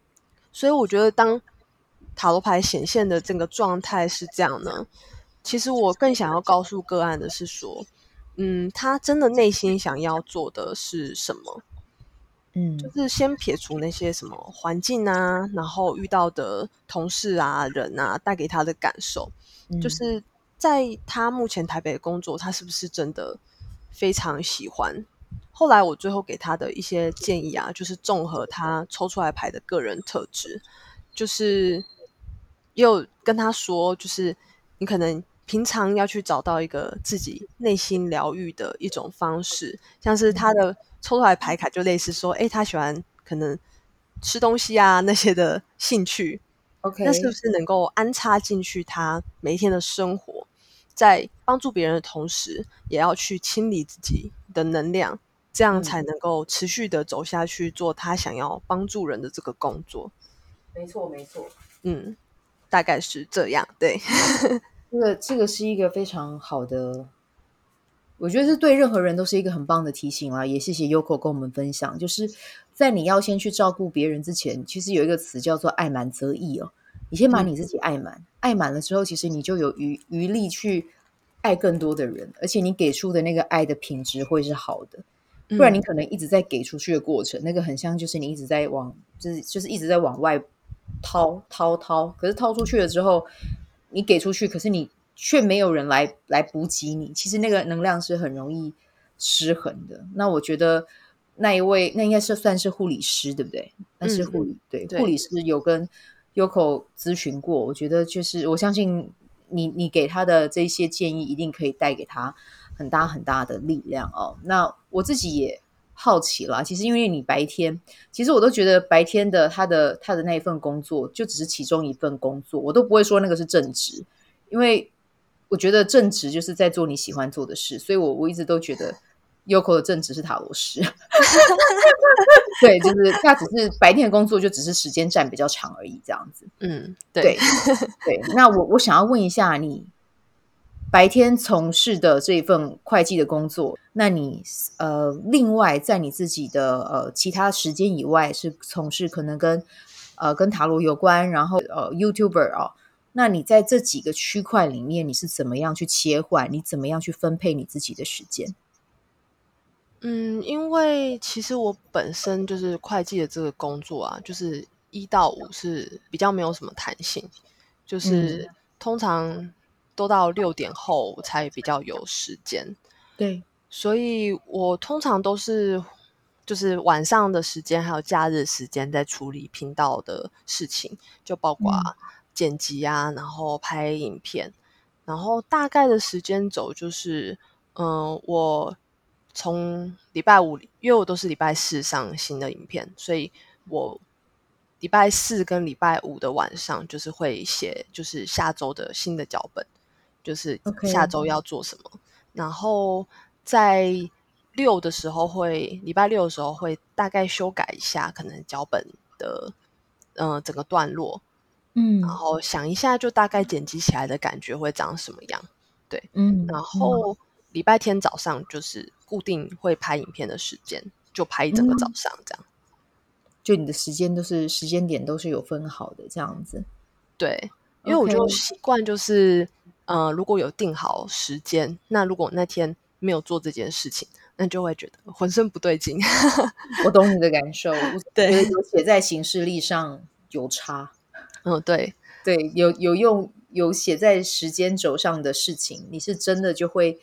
所以我觉得当塔罗牌显现的这个状态是这样呢，其实我更想要告诉个案的是说，嗯，他真的内心想要做的是什么？嗯，就是先撇除那些什么环境啊，然后遇到的同事啊、人啊带给他的感受，嗯、就是。在他目前台北的工作，他是不是真的非常喜欢？后来我最后给他的一些建议啊，就是综合他抽出来牌的个人特质，就是又跟他说，就是你可能平常要去找到一个自己内心疗愈的一种方式，像是他的抽出来牌卡就类似说，哎，他喜欢可能吃东西啊那些的兴趣。Okay. 那是不是能够安插进去他每一天的生活，在帮助别人的同时，也要去清理自己的能量，这样才能够持续的走下去，做他想要帮助人的这个工作。没错，没错，嗯，大概是这样。对，[laughs] 这个这个是一个非常好的我觉得是对任何人都是一个很棒的提醒啊！也谢谢 Yoko 跟我们分享，就是在你要先去照顾别人之前，其实有一个词叫做“爱满则溢”哦。你先把你自己爱满，嗯、爱满了之后，其实你就有余余力去爱更多的人，而且你给出的那个爱的品质会是好的。不然你可能一直在给出去的过程，嗯、那个很像就是你一直在往，就是就是一直在往外掏掏掏，可是掏出去了之后，你给出去，可是你。却没有人来来补给你，其实那个能量是很容易失衡的。那我觉得那一位那应该是算是护理师，对不对？那是护理、嗯、对，护理师有跟 Yoko 咨询过，我觉得就是我相信你你给他的这些建议一定可以带给他很大很大的力量哦。那我自己也好奇啦，其实因为你白天，其实我都觉得白天的他的他的那一份工作就只是其中一份工作，我都不会说那个是正职，因为。我觉得正职就是在做你喜欢做的事，所以我我一直都觉得 Yoko 的正职是塔罗师。[laughs] 对，就是他只是白天的工作就只是时间占比较长而已，这样子。嗯，对对，对。那我我想要问一下，你白天从事的这一份会计的工作，那你呃，另外在你自己的呃其他时间以外，是从事可能跟呃跟塔罗有关，然后呃 YouTuber 哦。那你在这几个区块里面，你是怎么样去切换？你怎么样去分配你自己的时间？嗯，因为其实我本身就是会计的这个工作啊，就是一到五是比较没有什么弹性，就是通常都到六点后才比较有时间。对，所以我通常都是就是晚上的时间还有假日时间在处理频道的事情，就包括、嗯。剪辑啊，然后拍影片，然后大概的时间轴就是，嗯、呃，我从礼拜五，因为我都是礼拜四上新的影片，所以我礼拜四跟礼拜五的晚上就是会写，就是下周的新的脚本，就是下周要做什么。然后在六的时候会，礼拜六的时候会大概修改一下，可能脚本的，嗯、呃，整个段落。嗯，然后想一下，就大概剪辑起来的感觉会长什么样？对，嗯，然后礼拜天早上就是固定会拍影片的时间，就拍一整个早上这样。嗯、就你的时间都是时间点都是有分好的这样子。对，因为我就习惯就是，呃，如果有定好时间，那如果那天没有做这件事情，那就会觉得浑身不对劲。我懂你的感受，[laughs] 对，有写在行事历上有差。嗯，对对，有有用有写在时间轴上的事情，你是真的就会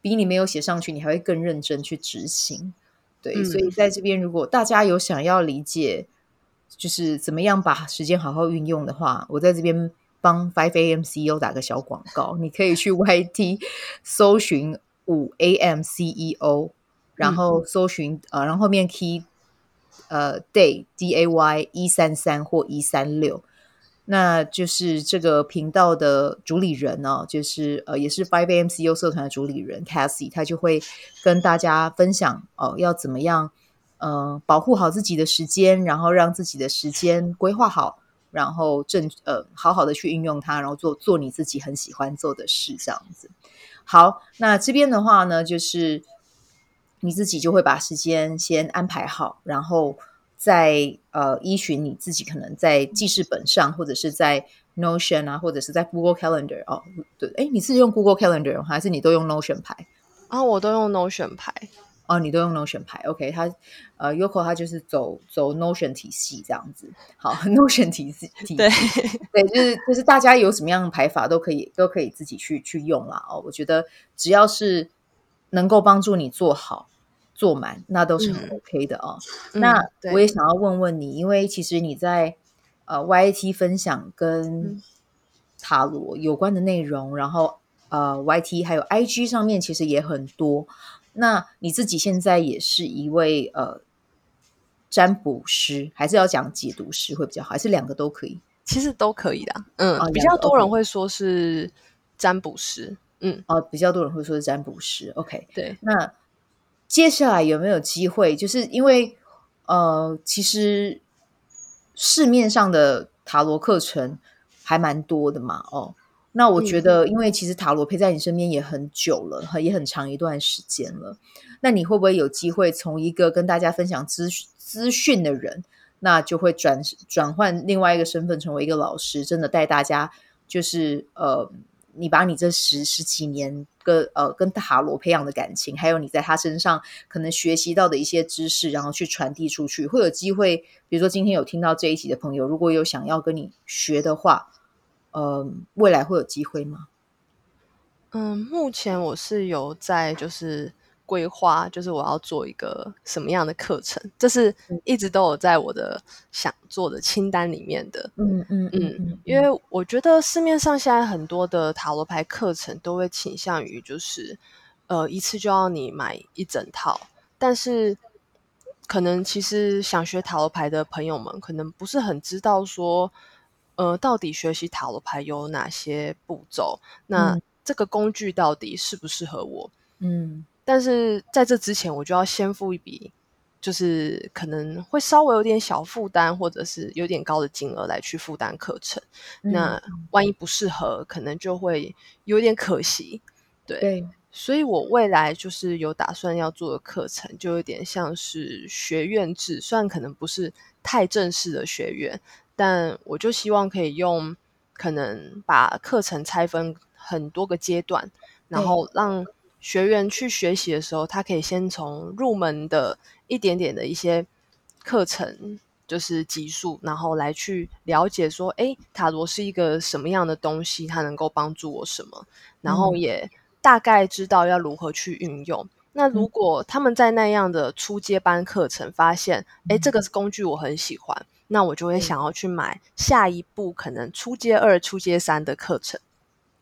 比你没有写上去，你还会更认真去执行。对，嗯、所以在这边，如果大家有想要理解，就是怎么样把时间好好运用的话，我在这边帮 Five AM CEO 打个小广告，你可以去 [laughs] YT 搜寻五 AM CEO，然后搜寻、嗯、呃，然后后面 key 呃 day D A Y 一三三或一三六。那就是这个频道的主理人呢、哦，就是呃，也是 Five AM CEO 社团的主理人 Cassie，他就会跟大家分享哦、呃，要怎么样呃保护好自己的时间，然后让自己的时间规划好，然后正呃好好的去运用它，然后做做你自己很喜欢做的事，这样子。好，那这边的话呢，就是你自己就会把时间先安排好，然后。在呃，依循你自己可能在记事本上，或者是在 Notion 啊，或者是在 Google Calendar 哦，对，哎，你是用 Google Calendar 还是你都用 Notion 排？啊，我都用 Notion 排。哦，你都用 Notion 排，OK，他呃，Yoko 他就是走走 Notion 体系这样子。好，[laughs] Notion 体系体系，对对，就是就是大家有什么样的排法都可以都可以自己去去用啦。哦，我觉得只要是能够帮助你做好。做满那都是很 OK 的哦。嗯、那我也想要问问你，嗯、因为其实你在呃 YT 分享跟塔罗有关的内容，嗯、然后呃 YT 还有 IG 上面其实也很多。那你自己现在也是一位呃占卜师，还是要讲解读师会比较好？还是两个都可以？其实都可以的。嗯，哦、比较多人会说是占卜师。嗯，哦，比较多人会说是占卜师。OK，对，那。接下来有没有机会？就是因为呃，其实市面上的塔罗课程还蛮多的嘛，哦，那我觉得，因为其实塔罗陪在你身边也很久了，很也很长一段时间了。那你会不会有机会从一个跟大家分享资资讯的人，那就会转转换另外一个身份，成为一个老师，真的带大家，就是呃，你把你这十十几年跟呃跟塔罗培养的感情，还有你在他身上可能学习到的一些知识，然后去传递出去，会有机会。比如说今天有听到这一集的朋友，如果有想要跟你学的话。呃，未来会有机会吗？嗯，目前我是有在就是规划，就是我要做一个什么样的课程，这是一直都有在我的想做的清单里面的。嗯嗯嗯，因为我觉得市面上现在很多的塔罗牌课程都会倾向于就是呃一次就要你买一整套，但是可能其实想学塔罗牌的朋友们可能不是很知道说。呃，到底学习塔罗牌有哪些步骤？那这个工具到底适不适合我？嗯，但是在这之前，我就要先付一笔，就是可能会稍微有点小负担，或者是有点高的金额来去负担课程。嗯，那万一不适合，可能就会有点可惜。对，对，所以我未来就是有打算要做的课程，就有点像是学院制，虽然可能不是太正式的学院。但我就希望可以用，可能把课程拆分很多个阶段，然后让学员去学习的时候，他可以先从入门的一点点的一些课程，就是级数，然后来去了解说，诶，塔罗是一个什么样的东西，它能够帮助我什么，然后也大概知道要如何去运用。那如果他们在那样的初阶班课程发现，诶，这个工具我很喜欢。那我就会想要去买下一步可能初阶二、初阶三的课程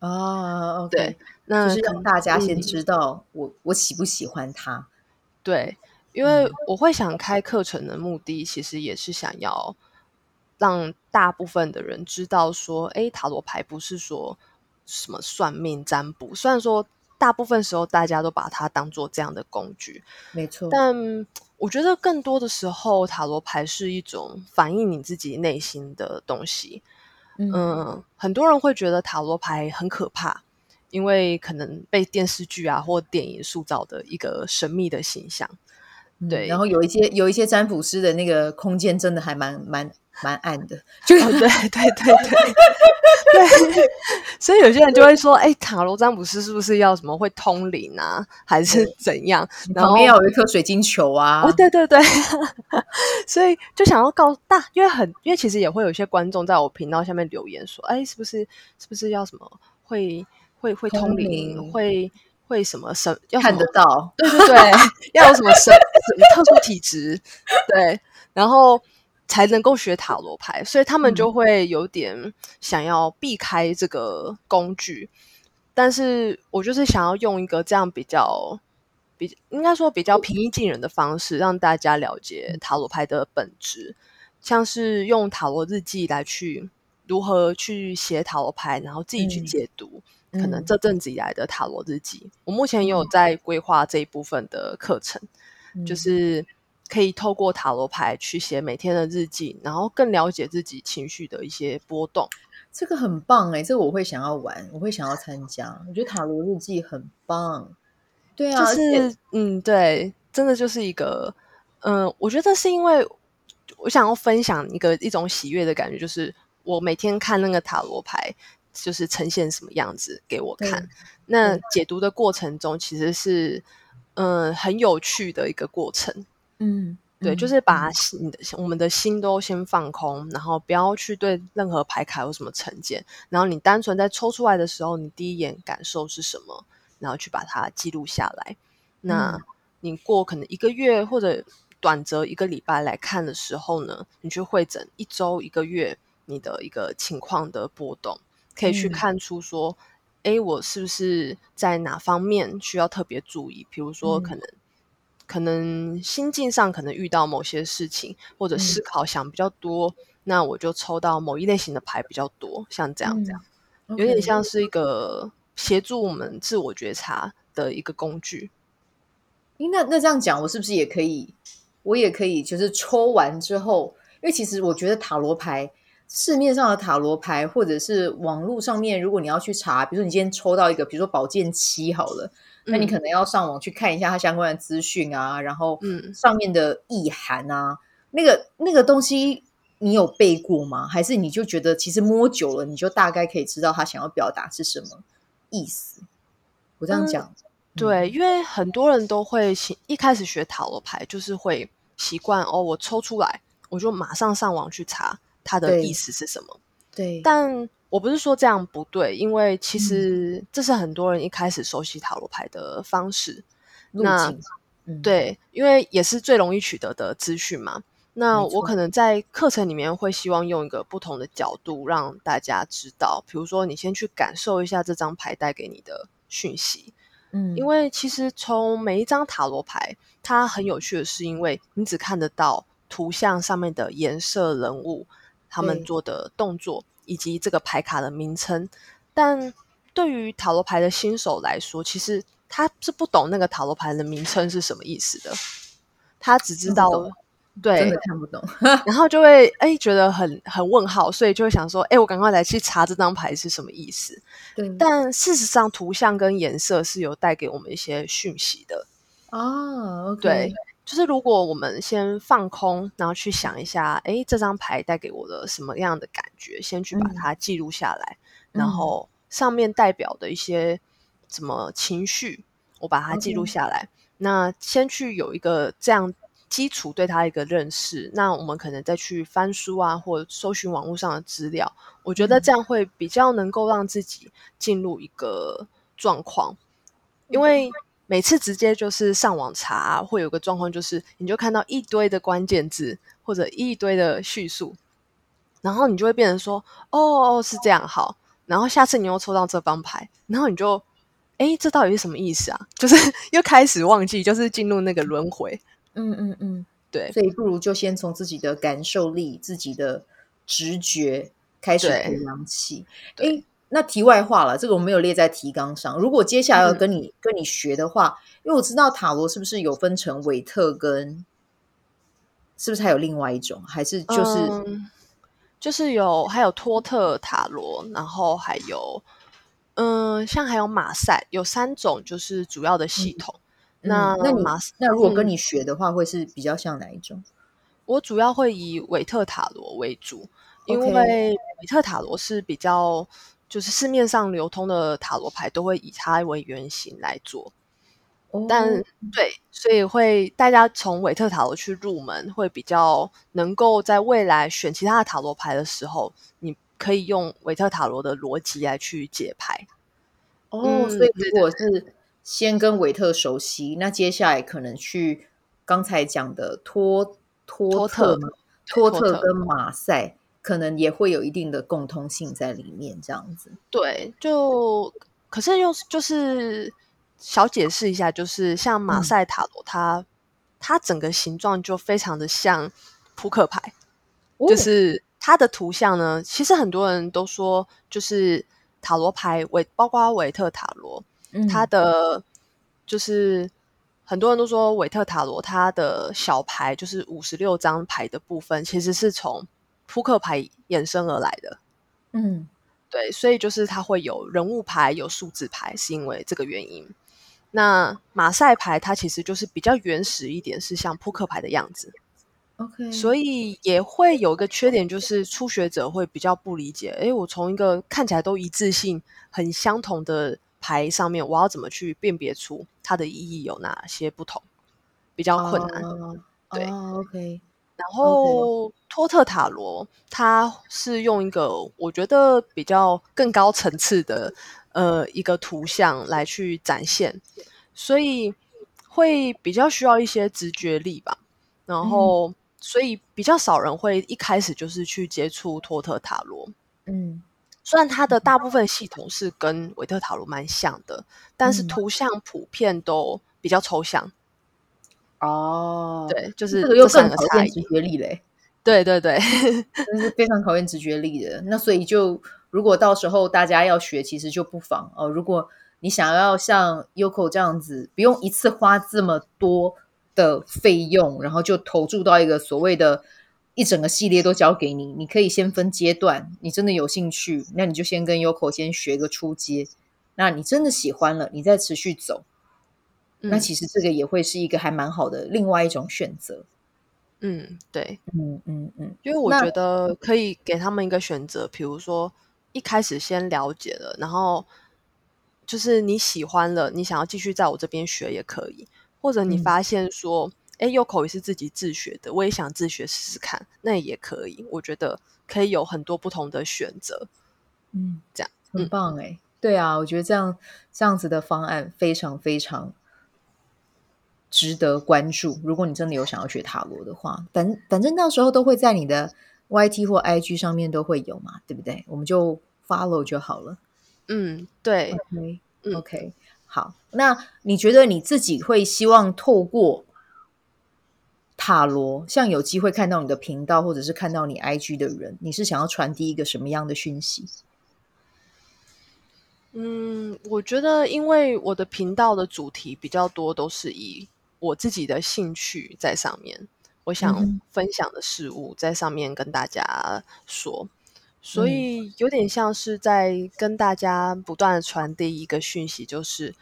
哦。Oh, okay. 对，那就是让大家先知道我、嗯、我喜不喜欢它。对，因为我会想开课程的目的，其实也是想要让大部分的人知道说，哎，塔罗牌不是说什么算命占卜，虽然说。大部分时候，大家都把它当做这样的工具，没错。但我觉得更多的时候，塔罗牌是一种反映你自己内心的东西。嗯，嗯，很多人会觉得塔罗牌很可怕，因为可能被电视剧啊或电影塑造的一个神秘的形象。对，嗯，然后有一些有一些占卜师的那个空间，真的还蛮蛮。蛮暗的，[laughs] 就、哦、对对对对对，[laughs] 所以有些人就会说，哎，塔罗占卜师是不是要什么会通灵啊，还是怎样？然后旁边要有一颗水晶球啊！哦，对对对，[laughs] 所以就想要告诉大，因为很，因为其实也会有一些观众在我频道下面留言说，哎，是不是是不是要什么会会会通灵，通灵会会什么神要看得到？对对对，要有什么神什么特殊体质？对，然后。才能够学塔罗牌，所以他们就会有点想要避开这个工具。嗯、但是我就是想要用一个这样比较比应该说比较平易近人的方式，让大家了解塔罗牌的本质，像是用塔罗日记来去如何去写塔罗牌，然后自己去解读。嗯、可能这阵子以来的塔罗日记，嗯、我目前也有在规划这一部分的课程，嗯、就是。可以透过塔罗牌去写每天的日记，然后更了解自己情绪的一些波动。这个很棒哎，这个我会想要玩，我会想要参加。我觉得塔罗日记很棒。对啊，就是嗯，对，真的就是一个嗯、呃，我觉得是因为我想要分享一个一种喜悦的感觉，就是我每天看那个塔罗牌，就是呈现什么样子给我看。那解读的过程中，其实是嗯、呃、很有趣的一个过程。嗯，对，就是把你的、嗯、我们的心都先放空，然后不要去对任何牌卡有什么成见，然后你单纯在抽出来的时候，你第一眼感受是什么，然后去把它记录下来。那你过可能一个月或者短则一个礼拜来看的时候呢，你去会诊一周一个月你的一个情况的波动，可以去看出说，哎、嗯，我是不是在哪方面需要特别注意？比如说可能。可能心境上可能遇到某些事情，或者思考想比较多，嗯、那我就抽到某一类型的牌比较多，像这样这样，嗯、有点像是一个协助我们自我觉察的一个工具。那那这样讲，我是不是也可以？我也可以，就是抽完之后，因为其实我觉得塔罗牌市面上的塔罗牌，或者是网络上面，如果你要去查，比如说你今天抽到一个，比如说宝剑七好了，嗯、那你可能要上网去看一下它相关的资讯啊，然后上面的意涵啊，嗯、那个那个东西你有背过吗？还是你就觉得其实摸久了，你就大概可以知道他想要表达是什么意思？我这样讲。嗯对，因为很多人都会一开始学塔罗牌，就是会习惯哦，我抽出来，我就马上上网去查它的意思是什么。对，但我不是说这样不对，因为其实这是很多人一开始熟悉塔罗牌的方式。嗯、那、嗯、对，因为也是最容易取得的资讯嘛。那我可能在课程里面会希望用一个不同的角度让大家知道，比如说你先去感受一下这张牌带给你的讯息。嗯，因为其实从每一张塔罗牌，它很有趣的是，因为你只看得到图像上面的颜色、人物，他们做的动作，以及这个牌卡的名称。但对于塔罗牌的新手来说，其实他是不懂那个塔罗牌的名称是什么意思的，他只知道。对，真的看不懂，[laughs] 然后就会哎觉得很很问号，所以就会想说，哎，我赶快来去查这张牌是什么意思。对，但事实上，图像跟颜色是有带给我们一些讯息的哦。Oh, okay. 对，就是如果我们先放空，然后去想一下，哎，这张牌带给我的什么样的感觉，先去把它记录下来，嗯、然后上面代表的一些什么情绪，我把它记录下来。那先去有一个这样。基础对它一个认识，那我们可能再去翻书啊，或者搜寻网络上的资料。我觉得这样会比较能够让自己进入一个状况，因为每次直接就是上网查，会有个状况，就是你就看到一堆的关键字或者一堆的叙述，然后你就会变成说：“哦，是这样，好。”然后下次你又抽到这张牌，然后你就：“哎，这到底是什么意思啊？” [laughs] 就是 [laughs] 又开始忘记，就是进入那个轮回。嗯嗯嗯，对，所以不如就先从自己的感受力、自己的直觉开始培养起。哎，那题外话了，这个我没有列在提纲上。如果接下来要跟你、嗯、跟你学的话，因为我知道塔罗是不是有分成韦特跟，是不是还有另外一种？还是就是、嗯、就是有还有托特塔罗，然后还有嗯，像还有马赛，有三种就是主要的系统。嗯那那你那如果跟你学的话，会是比较像哪一种？我主要会以韦特塔罗为主，因为韦特塔罗是比较就是市面上流通的塔罗牌都会以它为原型来做。但对，所以会大家从韦特塔罗去入门，会比较能够在未来选其他的塔罗牌的时候，你可以用韦特塔罗的逻辑来去解牌。哦，所以如果是。先跟韦特熟悉，那接下来可能去刚才讲的托托特托特跟马赛，可能也会有一定的共通性在里面，这样子。对，就可是又就是小解释一下，就是像马赛塔罗，它、嗯、它整个形状就非常的像扑克牌，哦、就是它的图像呢，其实很多人都说，就是塔罗牌韦，包括韦特塔罗。它的就是很多人都说韦特塔罗，它的小牌就是五十六张牌的部分，其实是从扑克牌衍生而来的。嗯，对，所以就是它会有人物牌、有数字牌，是因为这个原因。那马赛牌它其实就是比较原始一点，是像扑克牌的样子。OK，所以也会有一个缺点，就是初学者会比较不理解。诶，我从一个看起来都一致性很相同的。牌上面，我要怎么去辨别出它的意义有哪些不同？比较困难。Uh, 对、uh,，OK。然后托特塔罗，它是用一个我觉得比较更高层次的呃一个图像来去展现，所以会比较需要一些直觉力吧。然后，嗯、所以比较少人会一开始就是去接触托特塔罗。嗯。虽然它的大部分系统是跟维特塔罗蛮像的，嗯、但是图像普遍都比较抽象。哦，对，就是这个又更考验直觉力嘞。对对对，这 [laughs] 是非常考验直觉力的。那所以就如果到时候大家要学，其实就不妨哦。如果你想要像 Yoko 这样子，不用一次花这么多的费用，然后就投注到一个所谓的一整个系列都交给你，你可以先分阶段。你真的有兴趣，那你就先跟 Yoko 先学个初阶。那你真的喜欢了，你再持续走。嗯、那其实这个也会是一个还蛮好的另外一种选择。嗯，对，嗯嗯嗯，因为我觉得可以给他们一个选择，比如说一开始先了解了，然后就是你喜欢了，你想要继续在我这边学也可以，或者你发现说，哎、嗯，有口语是自己自学的，我也想自学试试看，那也可以。我觉得可以有很多不同的选择，嗯，这样很棒哎，对啊，我觉得这样这样子的方案非常非常。值得关注。如果你真的有想要学塔罗的话，反反正到时候都会在你的 YT 或 IG 上面都会有嘛，对不对？我们就 follow 就好了。嗯，对。OK，嗯，OK，好。那你觉得你自己会希望透过塔罗，像有机会看到你的频道或者是看到你 IG 的人，你是想要传递一个什么样的讯息？嗯，我觉得因为我的频道的主题比较多，都是以我自己的兴趣在上面，我想分享的事物在上面跟大家说，所以有点像是在跟大家不断的传递一个讯息，就是，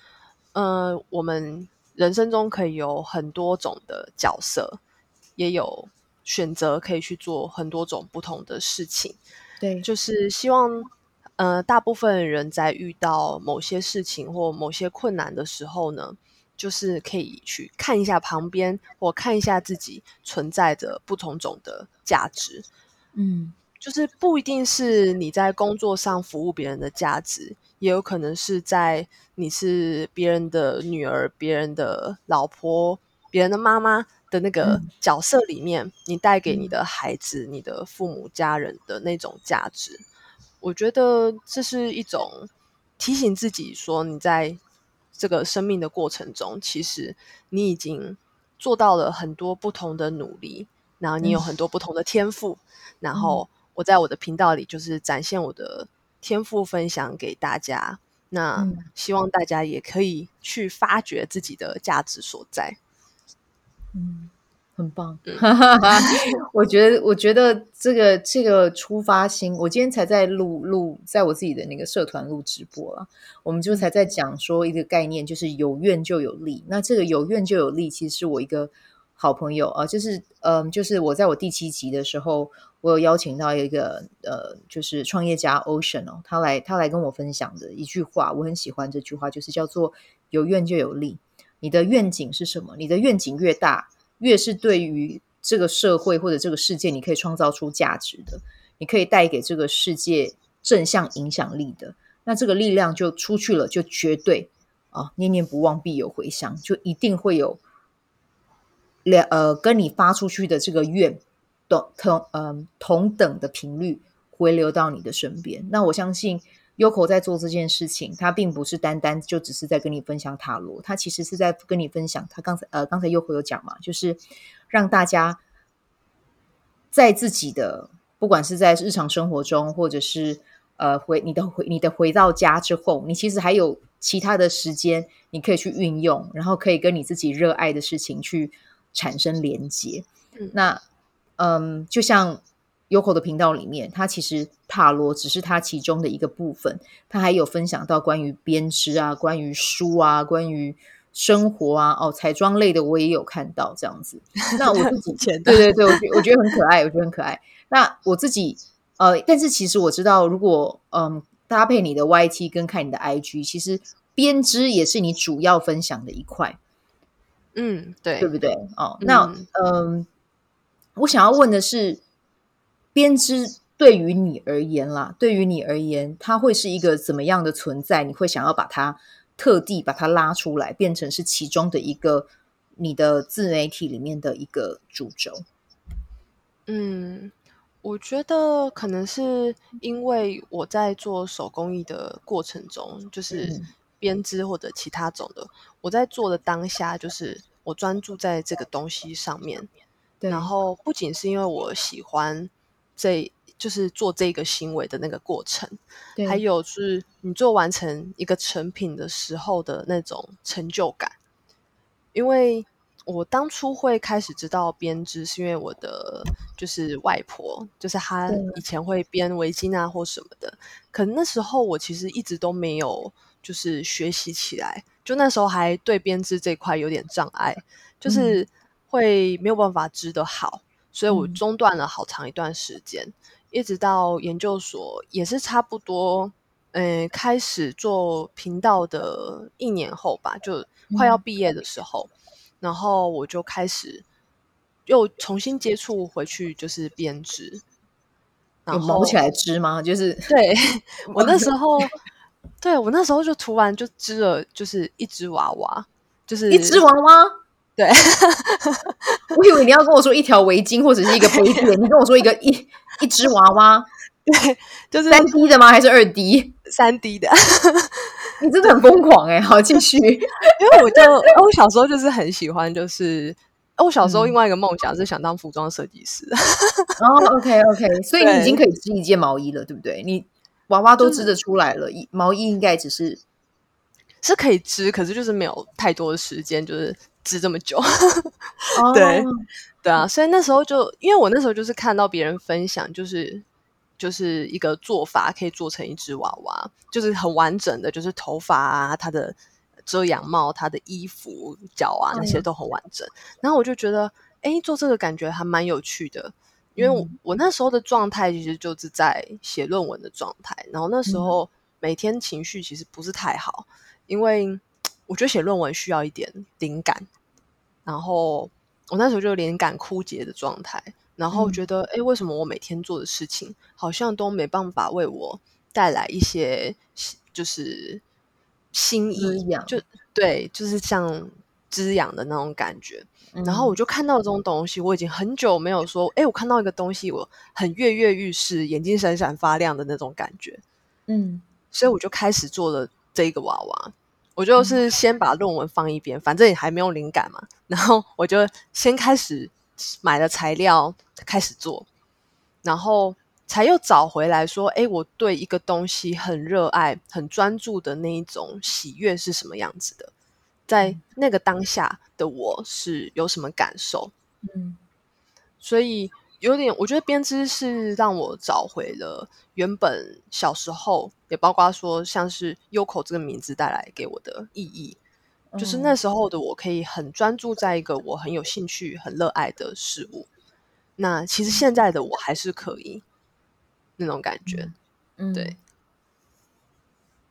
呃，我们人生中可以有很多种的角色，也有选择可以去做很多种不同的事情，对，就是希望，呃，大部分人在遇到某些事情或某些困难的时候呢。就是可以去看一下旁边，或看一下自己存在的不同种的价值。嗯，就是不一定是你在工作上服务别人的价值，也有可能是在你是别人的女儿、别人的老婆、别人的妈妈的那个角色里面，嗯、你带给你的孩子、嗯、你的父母、家人的那种价值。我觉得这是一种提醒自己说你在。这个生命的过程中，其实你已经做到了很多不同的努力，然后你有很多不同的天赋，嗯、然后我在我的频道里就是展现我的天赋，分享给大家。那希望大家也可以去发掘自己的价值所在。嗯。很棒，[laughs] 我觉得，我觉得这个这个出发心，我今天才在录录，在我自己的那个社团录直播了。我们就才在讲说一个概念，就是有愿就有利。那这个有愿就有利，其实是我一个好朋友啊，就是嗯、呃，就是我在我第七集的时候，我有邀请到一个呃，就是创业家 Ocean 哦，他来他来跟我分享的一句话，我很喜欢这句话，就是叫做有愿就有利。你的愿景是什么？你的愿景越大。越是对于这个社会或者这个世界，你可以创造出价值的，你可以带给这个世界正向影响力的，那这个力量就出去了，就绝对啊，念念不忘必有回响，就一定会有两呃跟你发出去的这个愿同同嗯同等的频率回流到你的身边。那我相信。Yoko 在做这件事情，他并不是单单就只是在跟你分享塔罗，他其实是在跟你分享。他刚才呃，刚才 Yoko 有讲嘛，就是让大家在自己的不管是在日常生活中，或者是呃回你的回你的回到家之后，你其实还有其他的时间，你可以去运用，然后可以跟你自己热爱的事情去产生连接。嗯，那嗯，就像。Yoko 的频道里面，他其实塔罗只是他其中的一个部分，他还有分享到关于编织啊、关于书啊、关于生活啊、哦彩妆类的，我也有看到这样子。那我自己 [laughs] 对对对，我觉我觉得很可爱，我觉得很可爱。那我自己呃，但是其实我知道，如果嗯搭配你的 YT 跟看你的 IG，其实编织也是你主要分享的一块。嗯，对，对不对？哦，那嗯、呃，我想要问的是。编织对于你而言啦，对于你而言，它会是一个怎么样的存在？你会想要把它特地把它拉出来，变成是其中的一个你的自媒体里面的一个主轴。嗯，我觉得可能是因为我在做手工艺的过程中，就是编织或者其他种的，我在做的当下，就是我专注在这个东西上面。然后不仅是因为我喜欢。这就是做这个行为的那个过程，对。还有是你做完成一个成品的时候的那种成就感。因为我当初会开始知道编织，是因为我的就是外婆，就是她以前会编围巾啊或什么的。可能那时候我其实一直都没有就是学习起来，就那时候还对编织这块有点障碍，就是会没有办法织得好，所以我中断了好长一段时间，嗯、一直到研究所也是差不多，嗯，开始做频道的一年后吧，就快要毕业的时候。嗯然后我就开始又重新接触回去，就是编织。然后毛起来织吗？就是对 [laughs] 我那时 [laughs] 候，对我那时候就突然就织了，就是一只娃娃，就是一只娃娃。对，[laughs] 我以为你要跟我说一条围巾或者是一个背带，你跟我说一个一一只娃娃，对，就是三 D 的吗？还是二 D？三 D 的。[laughs] 你真的很疯狂哎、欸！好，继续。因为我就我小时候就是很喜欢，就是我小时候另外一个梦想是想当服装设计师。哦，OK OK，所以你已经可以织一件毛衣了，对不对？你娃娃都织得出来了，就是、毛衣应该只是是可以织，可是就是没有太多的时间，就是织这么久。[laughs] 对、哦、对啊，所以那时候就因为我那时候就是看到别人分享，就是。就是一个做法可以做成一只娃娃，就是很完整的，就是头发啊，它的遮阳帽、它的衣服、脚啊那些都很完整。嗯、然后我就觉得，哎，做这个感觉还蛮有趣的，因为我，嗯、我那时候的状态其实就是在写论文的状态。然后那时候每天情绪其实不是太好，因为我觉得写论文需要一点灵感。然后我那时候就灵感枯竭的状态。然后觉得，哎、嗯，为什么我每天做的事情好像都没办法为我带来一些就是新意？就对，就是像滋养的那种感觉。嗯、然后我就看到这种东西，我已经很久没有说，哎，我看到一个东西，我很跃跃欲试，眼睛闪闪发亮的那种感觉。嗯，所以我就开始做了这个娃娃。我就是先把论文放一边，嗯、反正也还没有灵感嘛。然后我就先开始。买了材料开始做，然后才又找回来说：“哎，我对一个东西很热爱、很专注的那一种喜悦是什么样子的？在那个当下的我是有什么感受？”嗯，所以有点，我觉得编织是让我找回了原本小时候，也包括说像是 Yoko 这个名字带来给我的意义。就是那时候的我，可以很专注在一个我很有兴趣、很热爱的事物。那其实现在的我还是可以那种感觉，嗯，对。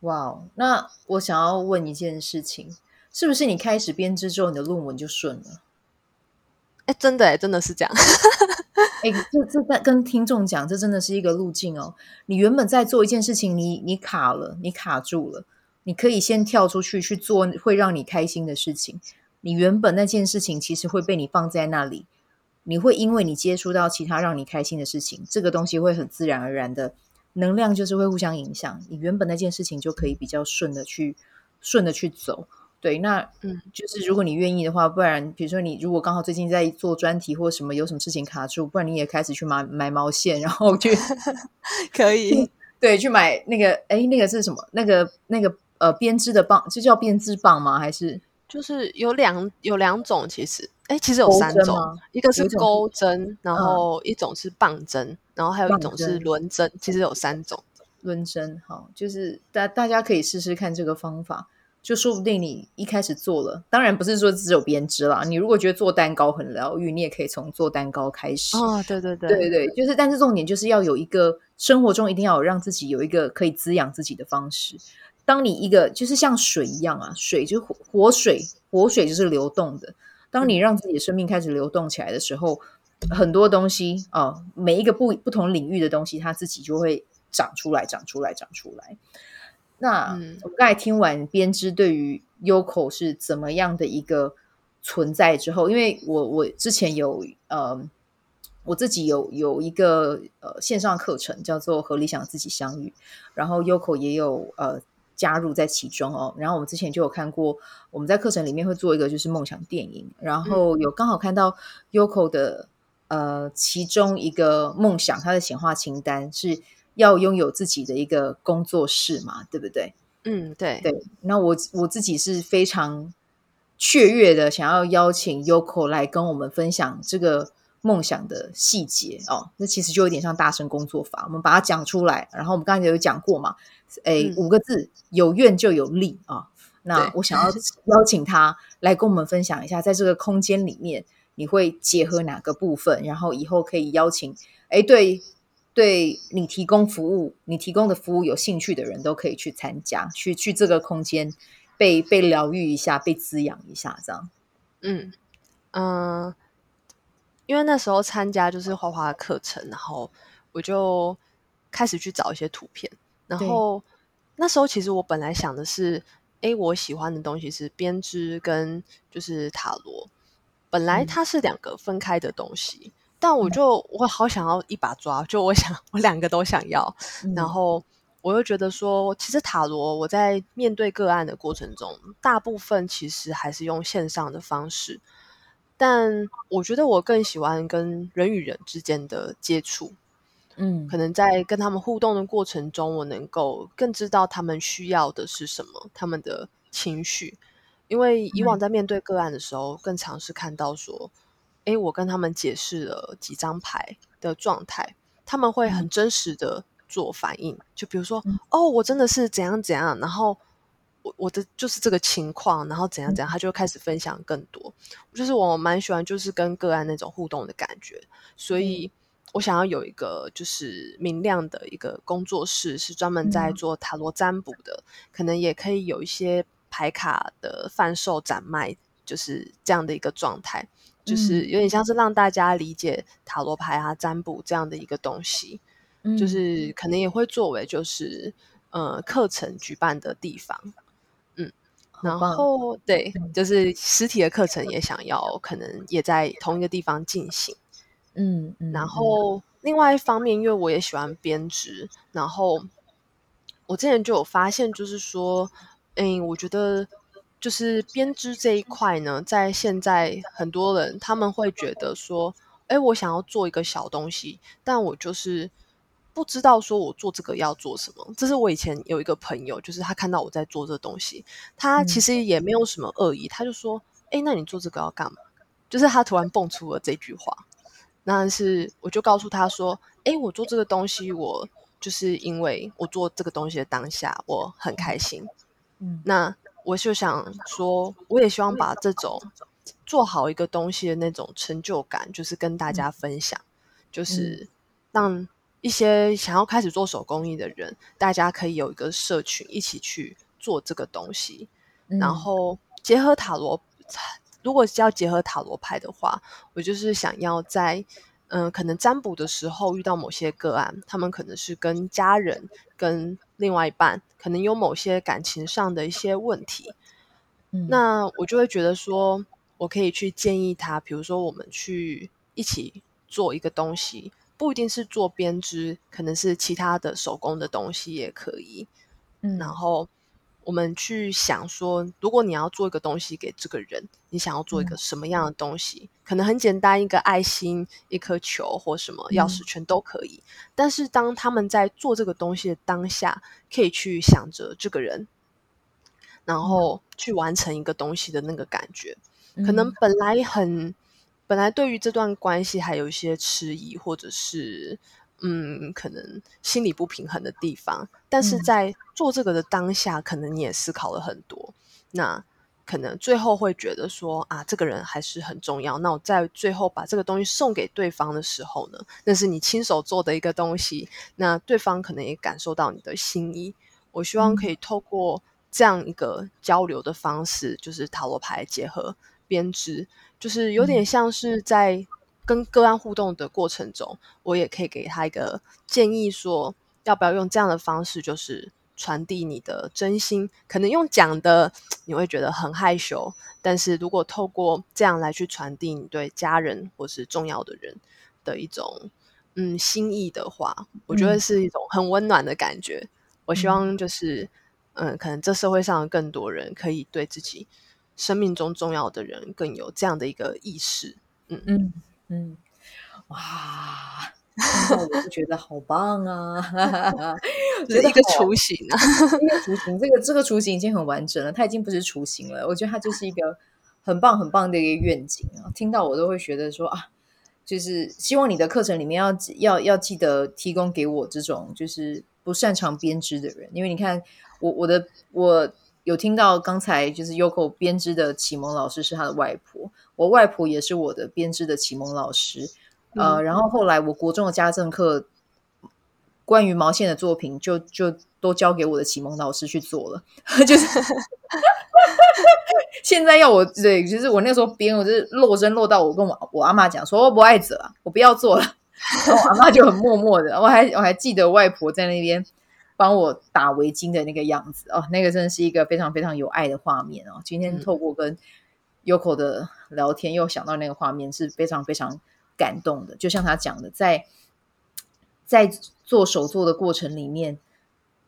哇，那我想要问一件事情，是不是你开始编织之后，你的论文就顺了？哎，真的哎，真的是这样。哎，这这在跟听众讲，这真的是一个路径哦。你原本在做一件事情，你你卡了，你卡住了。你可以先跳出去去做会让你开心的事情。你原本那件事情其实会被你放在那里，你会因为你接触到其他让你开心的事情，这个东西会很自然而然的能量就是会互相影响。你原本那件事情就可以比较顺的去顺的去走。对，那嗯，就是如果你愿意的话，不然比如说你如果刚好最近在做专题或什么有什么事情卡住，不然你也开始去买买毛线，然后去 [laughs] 可以对去买那个哎那个是什么那个那个。呃，编织的棒，这叫编织棒吗？还是就是有两有两种，其实哎，其实有三种，一个是钩针，然后一种是棒针，然后还有一种是轮针，其实有三种轮针。好，就是大大家可以试试看这个方法，就说不定你一开始做了，当然不是说只有编织啦，你如果觉得做蛋糕很疗愈，你也可以从做蛋糕开始。哦，对对对，对对，就是，但是重点就是要有一个生活中一定要有让自己有一个可以滋养自己的方式。当你一个就是像水一样啊，水就是活水，活水就是流动的。当你让自己的生命开始流动起来的时候，很多东西啊、哦，每一个不不同领域的东西，它自己就会长出来，长出来，长出来。那、嗯、我刚才听完编织对于 Yoko 是怎么样的一个存在之后，因为我我之前有呃，我自己有有一个呃线上课程叫做和理想自己相遇，然后 Yoko 也有呃。加入在其中哦，然后我们之前就有看过，我们在课程里面会做一个就是梦想电影，然后有刚好看到 Yoko 的呃其中一个梦想，它的显化清单是要拥有自己的一个工作室嘛，对不对？嗯，对对。那我我自己是非常雀跃的想要邀请 Yoko 来跟我们分享这个梦想的细节哦。那其实就有点像大声工作法，我们把它讲出来。然后我们刚才有讲过嘛，诶，五个字：有愿就有力啊。那我想要邀请他来跟我们分享一下，在这个空间里面，你会结合哪个部分？然后以后可以邀请，哎，对。对你提供服务，你提供的服务有兴趣的人都可以去参加，去去这个空间被被疗愈一下，被滋养一下，这样。嗯嗯、呃，因为那时候参加就是画画的课程，然后我就开始去找一些图片，然后那时候其实我本来想的是，哎，我喜欢的东西是编织跟就是塔罗，本来它是两个分开的东西。嗯但我就我好想要一把抓，就我想我两个都想要，嗯、然后我又觉得说，其实塔罗我在面对个案的过程中，大部分其实还是用线上的方式，但我觉得我更喜欢跟人与人之间的接触，嗯，可能在跟他们互动的过程中，我能够更知道他们需要的是什么，他们的情绪，因为以往在面对个案的时候，嗯、更常是看到说。诶，我跟他们解释了几张牌的状态，他们会很真实的做反应。嗯、就比如说，哦，我真的是怎样怎样，然后我我的就是这个情况，然后怎样怎样，他就开始分享更多。就是我蛮喜欢，就是跟个案那种互动的感觉，所以我想要有一个就是明亮的一个工作室，是专门在做塔罗占卜的，嗯、可能也可以有一些牌卡的贩售展卖，就是这样的一个状态。就是有点像是让大家理解塔罗牌啊、占卜这样的一个东西，嗯、就是可能也会作为就是呃课程举办的地方，嗯，然后对，就是实体的课程也想要可能也在同一个地方进行，嗯，嗯然后另外一方面，因为我也喜欢编织，然后我之前就有发现，就是说，嗯，我觉得。就是编织这一块呢，在现在很多人他们会觉得说，哎，我想要做一个小东西，但我就是不知道说我做这个要做什么。这是我以前有一个朋友，就是他看到我在做这东西，他其实也没有什么恶意，他就说，哎，那你做这个要干嘛？就是他突然蹦出了这句话，那是我就告诉他说，哎，我做这个东西，我就是因为我做这个东西的当下，我很开心。嗯，那。我就想说，我也希望把这种做好一个东西的那种成就感，就是跟大家分享，就是让一些想要开始做手工艺的人，大家可以有一个社群一起去做这个东西。然后结合塔罗，如果是要结合塔罗牌的话，我就是想要在。嗯，可能占卜的时候遇到某些个案，他们可能是跟家人、跟另外一半，可能有某些感情上的一些问题。嗯，那我就会觉得说，我可以去建议他，比如说我们去一起做一个东西，不一定是做编织，可能是其他的手工的东西也可以。嗯，然后。我们去想说，如果你要做一个东西给这个人，你想要做一个什么样的东西？嗯、可能很简单，一个爱心、一颗球或什么钥匙圈都可以。嗯、但是当他们在做这个东西的当下，可以去想着这个人，然后去完成一个东西的那个感觉。嗯、可能本来很，本来对于这段关系还有一些迟疑，或者是。嗯，可能心理不平衡的地方，但是在做这个的当下，嗯、可能你也思考了很多。那可能最后会觉得说啊，这个人还是很重要。那我在最后把这个东西送给对方的时候呢，那是你亲手做的一个东西，那对方可能也感受到你的心意。我希望可以透过这样一个交流的方式，嗯、就是塔罗牌结合编织，就是有点像是在。跟个案互动的过程中，我也可以给他一个建议说，说要不要用这样的方式，就是传递你的真心。可能用讲的你会觉得很害羞，但是如果透过这样来去传递你对家人或是重要的人的一种嗯心意的话，我觉得是一种很温暖的感觉。嗯、我希望就是嗯，可能这社会上的更多人可以对自己生命中重要的人更有这样的一个意识。嗯嗯。嗯，哇，我就觉得好棒啊！[laughs] 觉得一个雏形啊，一个雏形，这个这个雏形已经很完整了，它已经不是雏形了。我觉得它就是一个很棒很棒的一个愿景啊！听到我都会觉得说啊，就是希望你的课程里面要要要记得提供给我这种就是不擅长编织的人，因为你看我我的我有听到刚才就是 Yoko 编织的启蒙老师是他的外婆，我外婆也是我的编织的启蒙老师，呃，嗯、然后后来我国中的家政课关于毛线的作品就就都交给我的启蒙老师去做了，[laughs] 就是。[laughs] 现在要我对，就是我那时候编，我就是落针落到我跟我我阿妈讲说，我不爱折了，我不要做了。然后我阿妈就很默默的，我还我还记得外婆在那边帮我打围巾的那个样子哦，那个真的是一个非常非常有爱的画面哦。今天透过跟 Yoko 的聊天，又想到那个画面是非常非常感动的。就像他讲的，在在做手作的过程里面，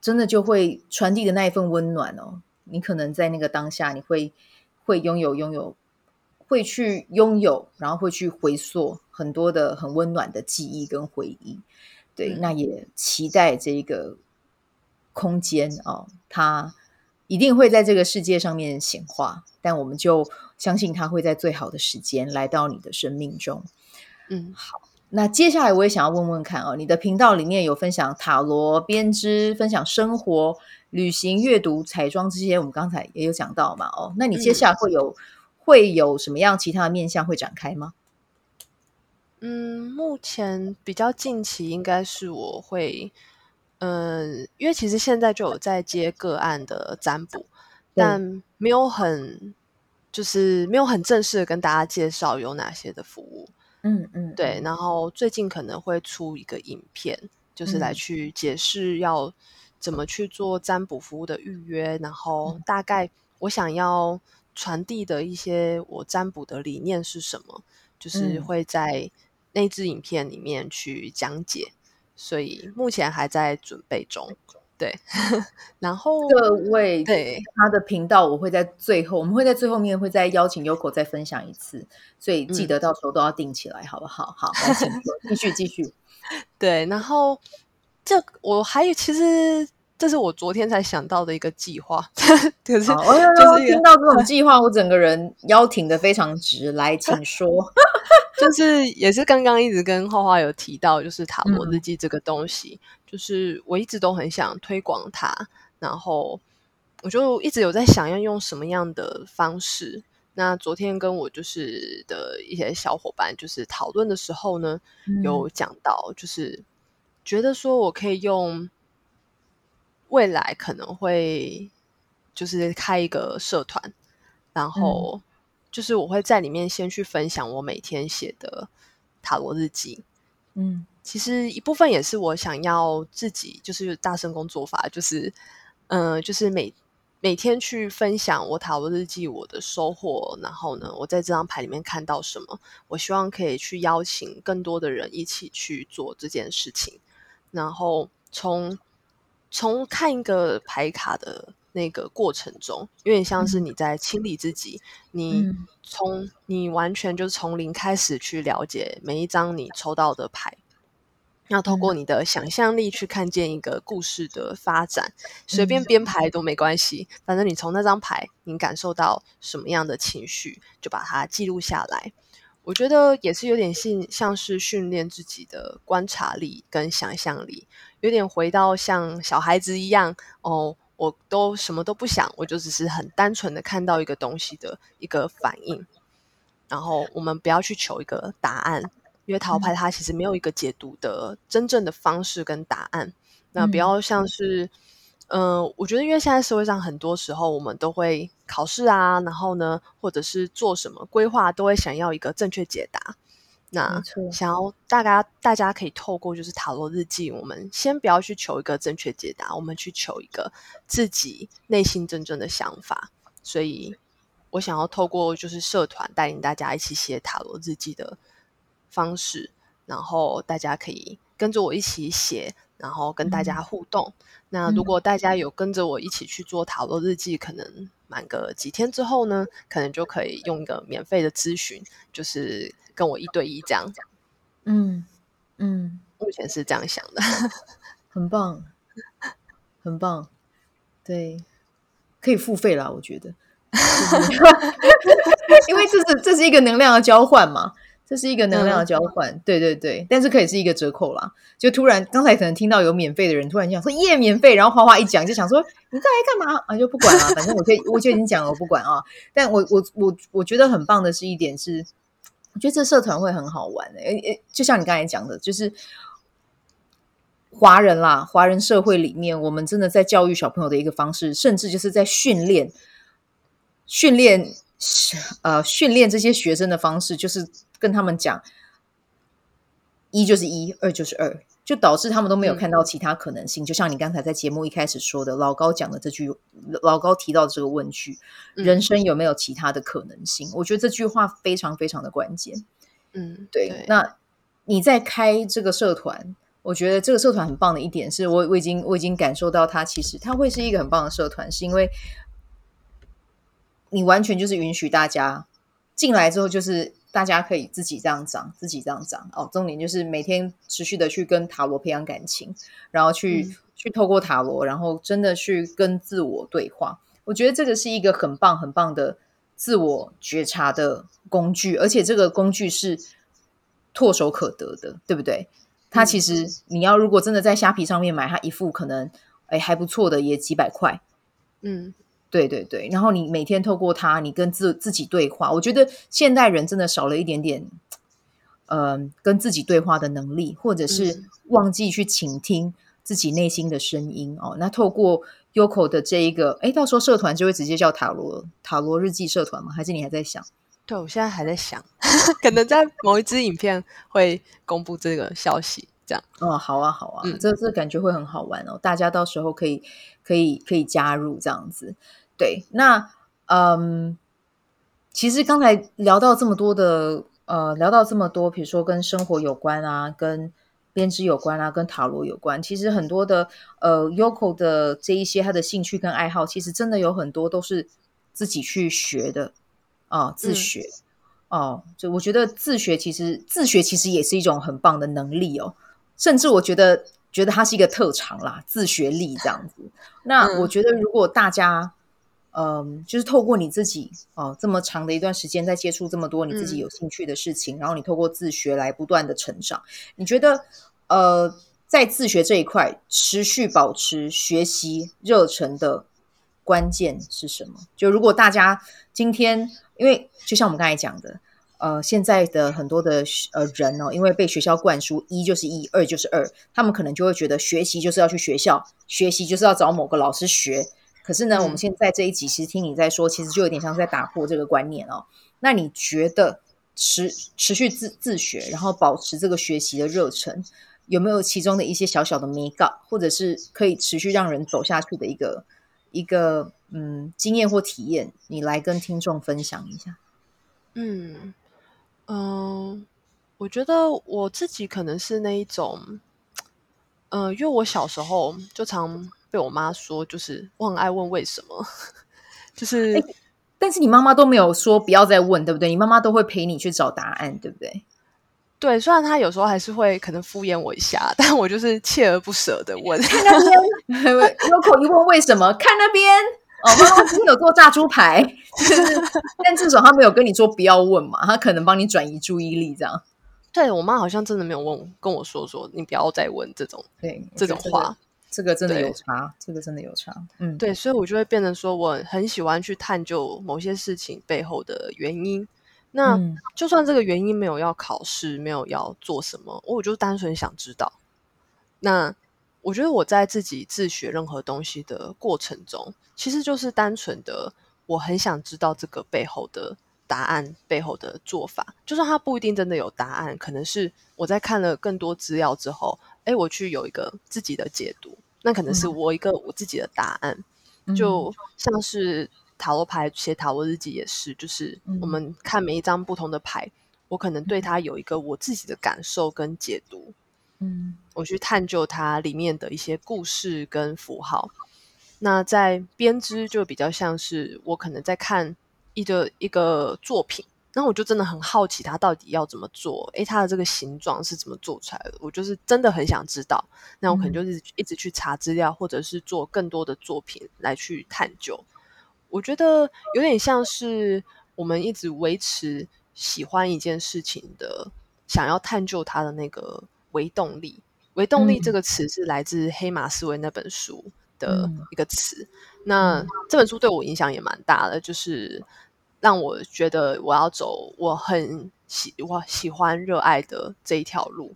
真的就会传递的那一份温暖哦。你可能在那个当下，你会会拥有拥有，会去拥有，然后会去回溯很多的很温暖的记忆跟回忆。对，嗯、那也期待这个空间哦，它一定会在这个世界上面显化。但我们就相信它会在最好的时间来到你的生命中。嗯，好。那接下来我也想要问问看哦，你的频道里面有分享塔罗编织，分享生活。旅行、阅读、彩妆这些，我们刚才也有讲到嘛。哦，那你接下来会有、嗯、会有什么样其他的面向会展开吗？嗯，目前比较近期应该是我会，嗯，因为其实现在就有在接个案的占卜，但没有很就是没有很正式的跟大家介绍有哪些的服务。嗯嗯，对。然后最近可能会出一个影片，就是来去解释要。怎么去做占卜服务的预约？然后大概我想要传递的一些我占卜的理念是什么？就是会在那支影片里面去讲解，所以目前还在准备中。对，[laughs] 然后各位对他的频道，我会在最后，我们会在最后面会再邀请 Yoko 再分享一次，所以记得到时候都要定起来，好不好？好，来请 [laughs] 继续继续。对，然后。这我还有，其实这是我昨天才想到的一个计划。[laughs] 可是，我就是听到这种计划，我整个人腰挺的非常直。来，请说。就是也是刚刚一直跟花花有提到，就是塔罗日记这个东西，嗯、就是我一直都很想推广它。然后我就一直有在想要用什么样的方式。那昨天跟我就是的一些小伙伴就是讨论的时候呢，嗯、有讲到就是。觉得说我可以用未来可能会就是开一个社团，然后就是我会在里面先去分享我每天写的塔罗日记。嗯，其实一部分也是我想要自己就是大声工作法，就是嗯、呃，就是每每天去分享我塔罗日记我的收获，然后呢，我在这张牌里面看到什么，我希望可以去邀请更多的人一起去做这件事情。然后从从看一个牌卡的那个过程中，有点像是你在清理自己。嗯、你从你完全就是从零开始去了解每一张你抽到的牌，要透过你的想象力去看见一个故事的发展。随便编排都没关系，反正你从那张牌，你感受到什么样的情绪，就把它记录下来。我觉得也是有点像像是训练自己的观察力跟想象力，有点回到像小孩子一样哦，我都什么都不想，我就只是很单纯的看到一个东西的一个反应。然后我们不要去求一个答案，因为塔罗牌它其实没有一个解读的真正的方式跟答案。那不要像是。嗯、呃，我觉得因为现在社会上很多时候我们都会考试啊，然后呢，或者是做什么规划，都会想要一个正确解答。那想要大家大家可以透过就是塔罗日记，我们先不要去求一个正确解答，我们去求一个自己内心真正的想法。所以我想要透过就是社团带领大家一起写塔罗日记的方式，然后大家可以跟着我一起写。然后跟大家互动。嗯、那如果大家有跟着我一起去做塔罗日记，嗯、可能满个几天之后呢，可能就可以用一个免费的咨询，就是跟我一对一这样。嗯嗯，目前是这样想的，[laughs] 很棒，很棒。对，可以付费啦，我觉得。[laughs] [laughs] 因为这是这是一个能量的交换嘛。这是一个能量的交换，嗯、对对对，但是可以是一个折扣啦。就突然刚才可能听到有免费的人突然讲说耶免费，然后花花一讲就想说你在来干嘛啊？就不管了，反正我就我就已经讲了，我不管啊。但我我我我觉得很棒的是一点是，我觉得这社团会很好玩的，诶诶，就像你刚才讲的，就是华人啦，华人社会里面，我们真的在教育小朋友的一个方式，甚至就是在训练训练呃训练这些学生的方式，就是。跟他们讲，一就是一，二就是二，就导致他们都没有看到其他可能性。嗯、就像你刚才在节目一开始说的，老高讲的这句，老高提到的这个问句，嗯、人生有没有其他的可能性？我觉得这句话非常非常的关键。嗯，对。对，那你在开这个社团，我觉得这个社团很棒的一点是我我已经我已经感受到它其实它会是一个很棒的社团，是因为你完全就是允许大家进来之后就是。大家可以自己这样长，自己这样长哦。重点就是每天持续的去跟塔罗培养感情，然后去、嗯、去透过塔罗，然后真的去跟自我对话。我觉得这个是一个很棒很棒的自我觉察的工具，而且这个工具是唾手可得的，对不对？它其实你要如果真的在虾皮上面买它一副可能哎还不错的，也几百块，嗯。对对对，然后你每天透过它，你跟自自己对话。我觉得现代人真的少了一点点，呃，跟自己对话的能力，或者是忘记去倾听自己内心的声音哦。那透过 Yoko 的这一个，哎，到时候社团就会直接叫塔罗塔罗日记社团吗？还是你还在想？对，我现在还在想，[laughs] 可能在某一支影片会公布这个消息，这样。哦，好啊，好啊，嗯，这这感觉会很好玩哦。大家到时候可以可以可以加入这样子。对，那嗯，其实刚才聊到这么多的，呃，聊到这么多，比如说跟生活有关啊，跟编织有关啊，跟塔罗有关，其实很多的，呃，Yoko 的这一些他的兴趣跟爱好，其实真的有很多都是自己去学的啊，呃，自学哦，嗯，就我觉得自学其实自学其实也是一种很棒的能力哦，甚至我觉得觉得它是一个特长啦，自学力这样子。那我觉得如果大家嗯，就是透过你自己哦，这么长的一段时间在接触这么多你自己有兴趣的事情，嗯、然后你透过自学来不断的成长。你觉得呃，在自学这一块持续保持学习热忱的关键是什么？就如果大家今天，因为就像我们刚才讲的，呃，现在的很多的呃人哦，因为被学校灌输一就是一，二就是二，他们可能就会觉得学习就是要去学校，学习就是要找某个老师学。可是呢，我们现在这一集其实听你在说，其实就有点像是在打破这个观念哦。那你觉得持持续自自学，然后保持这个学习的热忱，有没有其中的一些小小的眉角，或者是可以持续让人走下去的一个一个嗯经验或体验？你来跟听众分享一下。嗯嗯、呃，我觉得我自己可能是那一种，嗯、呃，因为我小时候就常。被我妈说，就是我很爱问为什么，就是、欸，但是你妈妈都没有说不要再问，对不对？你妈妈都会陪你去找答案，对不对？对，虽然她有时候还是会可能敷衍我一下，但我就是锲而不舍的问。看那边，[laughs] 有口一问为什么？看那边哦，妈妈今天有做炸猪排，就是，但至少她没有跟你说不要问嘛，她可能帮你转移注意力，这样。对，我妈好像真的没有问跟我说说你不要再问这种对这种话。这个真的有差，这个真的有差。嗯，对，所以我就会变成说，我很喜欢去探究某些事情背后的原因。那、嗯、就算这个原因没有要考试，没有要做什么，我就单纯想知道。那我觉得我在自己自学任何东西的过程中，其实就是单纯的，我很想知道这个背后的答案，背后的做法。就算它不一定真的有答案，可能是我在看了更多资料之后，哎，我去有一个自己的解读。那可能是我一个我自己的答案，嗯、就像是塔罗牌写塔罗日记也是，就是我们看每一张不同的牌，嗯、我可能对它有一个我自己的感受跟解读，嗯，我去探究它里面的一些故事跟符号。那在编织就比较像是我可能在看一个一个作品。那我就真的很好奇，他到底要怎么做？诶，他的这个形状是怎么做出来的？我就是真的很想知道。那我可能就是一直去查资料，或者是做更多的作品来去探究。我觉得有点像是我们一直维持喜欢一件事情的，想要探究它的那个微动力。微动力这个词是来自黑马思维那本书的一个词。嗯、那这本书对我影响也蛮大的，就是让我觉得我要走我很喜我喜欢热爱的这一条路。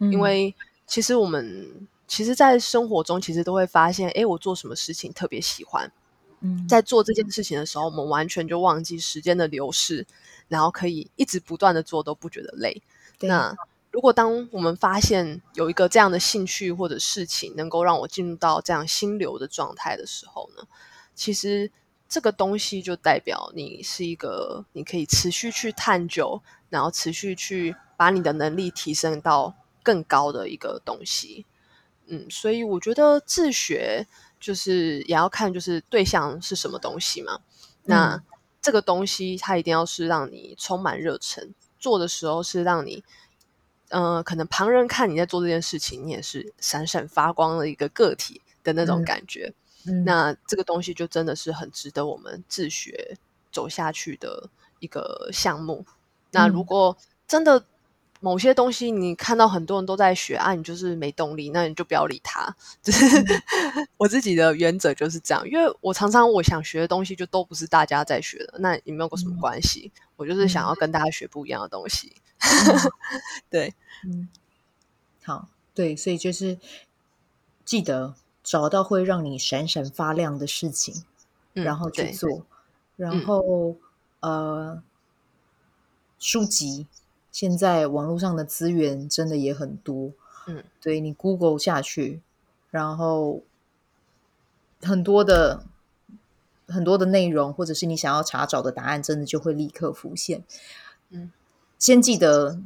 嗯、因为其实我们其实，在生活中其实都会发现，哎，我做什么事情特别喜欢。嗯，在做这件事情的时候，我们完全就忘记时间的流逝，然后可以一直不断的做，都不觉得累。那如果当我们发现有一个这样的兴趣或者事情能够让我进入到这样心流的状态的时候呢，其实这个东西就代表你是一个你可以持续去探究，然后持续去把你的能力提升到更高的一个东西。嗯，所以我觉得自学就是也要看就是对象是什么东西嘛。那、嗯、这个东西它一定要是让你充满热忱，做的时候是让你。嗯、呃，可能旁人看你在做这件事情，你也是闪闪发光的一个个体的那种感觉。嗯嗯、那这个东西就真的是很值得我们自学走下去的一个项目。嗯、那如果真的某些东西你看到很多人都在学啊，你就是没动力，那你就不要理他。就是 [laughs] 我自己的原则就是这样，因为我常常我想学的东西就都不是大家在学的，那也没有过什么关系。嗯、我就是想要跟大家学不一样的东西。[laughs] 对，嗯，好，对，所以就是记得找到会让你闪闪发亮的事情，嗯、然后去做，然后、嗯、呃，书籍现在网络上的资源真的也很多，嗯，对你 Google 下去，然后很多的很多的内容，或者是你想要查找的答案，真的就会立刻浮现，嗯。先记得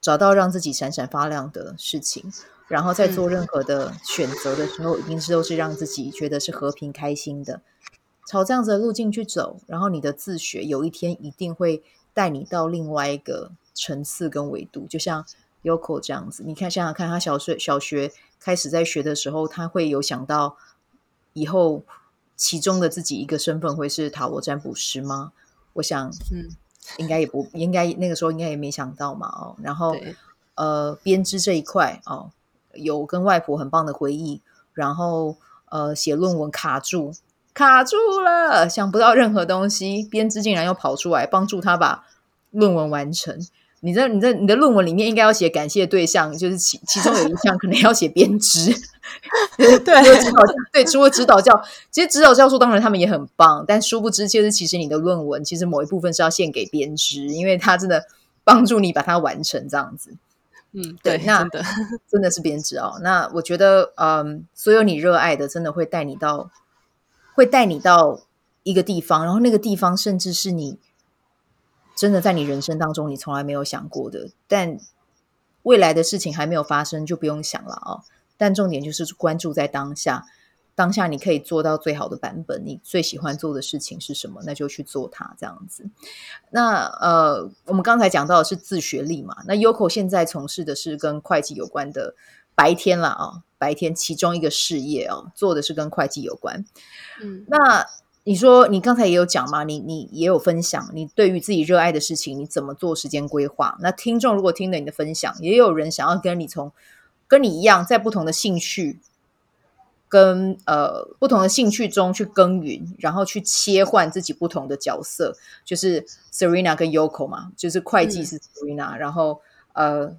找到让自己闪闪发亮的事情，然后在做任何的选择的时候，一定是都是让自己觉得是和平开心的，朝这样子的路径去走。然后你的自学有一天一定会带你到另外一个层次跟维度，就像 Yoko 这样子。你看，想想看，他小学小学开始在学的时候，他会有想到以后其中的自己一个身份会是塔罗占卜师吗？我想，嗯。应该也不应该，那个时候应该也没想到嘛哦，然后呃，编织这一块哦，有跟外婆很棒的回忆，然后呃，写论文卡住，卡住了，想不到任何东西，编织竟然又跑出来帮助他把论文完成。你在你在你的论文里面应该要写感谢对象，就是其其中有一项可能要写编织，[laughs] 对对，指导对，除了指导教，其实指导教授当然他们也很棒，但殊不知，其实其实你的论文其实某一部分是要献给编织，因为他真的帮助你把它完成这样子。嗯，对，那真的 [laughs] 真的是编织哦。那我觉得，嗯，所有你热爱的，真的会带你到，会带你到一个地方，然后那个地方甚至是你。真的在你人生当中，你从来没有想过的，但未来的事情还没有发生，就不用想了哦。但重点就是关注在当下，当下你可以做到最好的版本。你最喜欢做的事情是什么？那就去做它，这样子。那呃，我们刚才讲到的是自学力嘛。那 Yoko 现在从事的是跟会计有关的白天了啊、哦，白天其中一个事业哦，做的是跟会计有关。嗯，那。你说你刚才也有讲嘛？你你也有分享，你对于自己热爱的事情，你怎么做时间规划？那听众如果听了你的分享，也有人想要跟你从跟你一样，在不同的兴趣跟呃不同的兴趣中去耕耘，然后去切换自己不同的角色，就是 Serena 跟 Yoko 嘛，就是会计是 Serena，、嗯、然后呃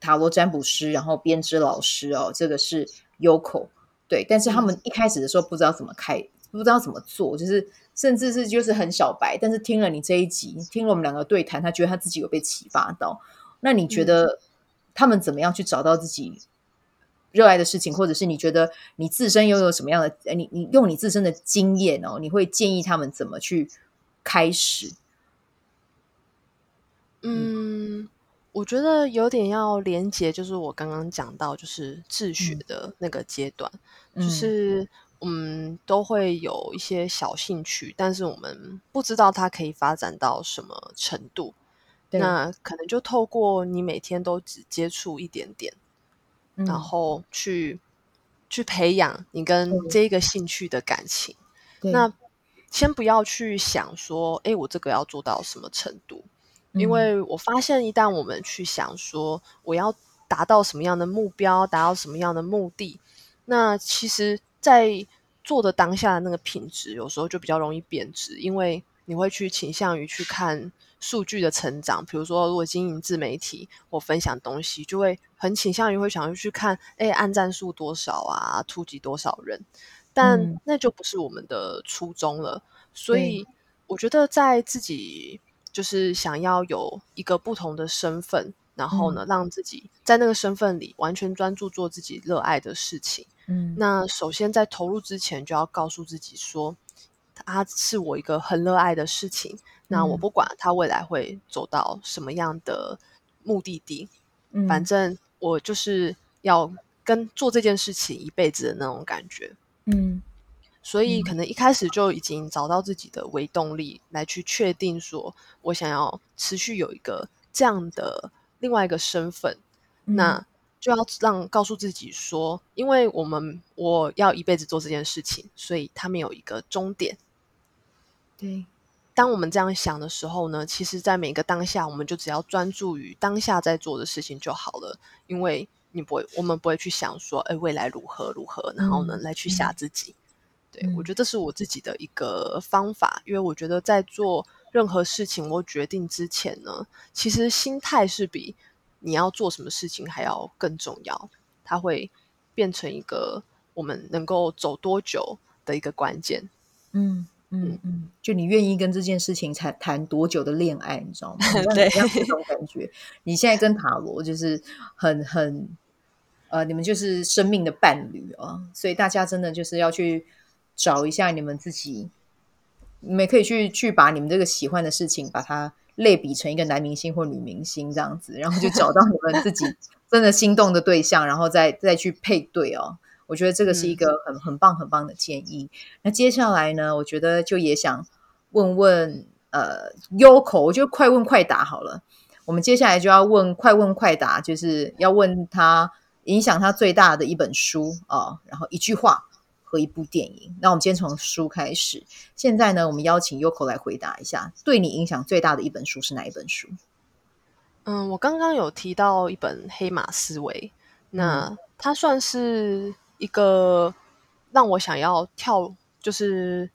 塔罗占卜师，然后编织老师哦，这个是 Yoko，对，但是他们一开始的时候不知道怎么开。不知道怎么做，就是甚至是就是很小白，但是听了你这一集，听了我们两个对谈，他觉得他自己有被启发到。那你觉得他们怎么样去找到自己热爱的事情，或者是你觉得你自身拥有什么样的？你你用你自身的经验哦，你会建议他们怎么去开始？嗯，我觉得有点要连接，就是我刚刚讲到，就是自学的那个阶段，嗯、就是。嗯，都会有一些小兴趣，但是我们不知道它可以发展到什么程度。对那可能就透过你每天都只接触一点点，嗯、然后去去培养你跟这个兴趣的感情。那先不要去想说，哎，我这个要做到什么程度？因为我发现，一旦我们去想说，我要达到什么样的目标，达到什么样的目的，那其实，在做的当下的那个品质，有时候就比较容易贬值，因为你会去倾向于去看数据的成长。比如说，如果经营自媒体或分享东西，就会很倾向于会想要去看，诶，按赞数多少啊，触及多少人，但那就不是我们的初衷了。所以，我觉得在自己。就是想要有一个不同的身份，然后呢，嗯、让自己在那个身份里完全专注做自己热爱的事情。嗯，那首先在投入之前，就要告诉自己说，它是我一个很热爱的事情。嗯、那我不管他未来会走到什么样的目的地，嗯、反正我就是要跟做这件事情一辈子的那种感觉。嗯。所以，可能一开始就已经找到自己的微动力，来去确定说，我想要持续有一个这样的另外一个身份，嗯、那就要让告诉自己说，因为我们我要一辈子做这件事情，所以它没有一个终点。对，当我们这样想的时候呢，其实，在每个当下，我们就只要专注于当下在做的事情就好了，因为你不会，我们不会去想说，哎，未来如何如何，然后呢，嗯、来去吓自己。对，我觉得这是我自己的一个方法，因为我觉得在做任何事情我决定之前呢，其实心态是比你要做什么事情还要更重要，它会变成一个我们能够走多久的一个关键。嗯嗯嗯，就你愿意跟这件事情谈谈多久的恋爱，你知道吗？[laughs] 对，这种感觉。你现在跟塔罗就是很很呃，你们就是生命的伴侣啊，所以大家真的就是要去。找一下你们自己，你们可以去去把你们这个喜欢的事情，把它类比成一个男明星或女明星这样子，然后就找到你们自己真的心动的对象，然后再再去配对哦。我觉得这个是一个很很棒很棒的建议。嗯、那接下来呢，我觉得就也想问问呃，Yoko，我就快问快答好了。我们接下来就要问快问快答，就是要问他影响他最大的一本书啊、哦，然后一句话。和一部电影。那我们今天从书开始。现在呢，我们邀请 Yoko 来回答一下，对你影响最大的一本书是哪一本书？嗯，我刚刚有提到一本《黑马思维》，那它算是一个让我想要跳，就是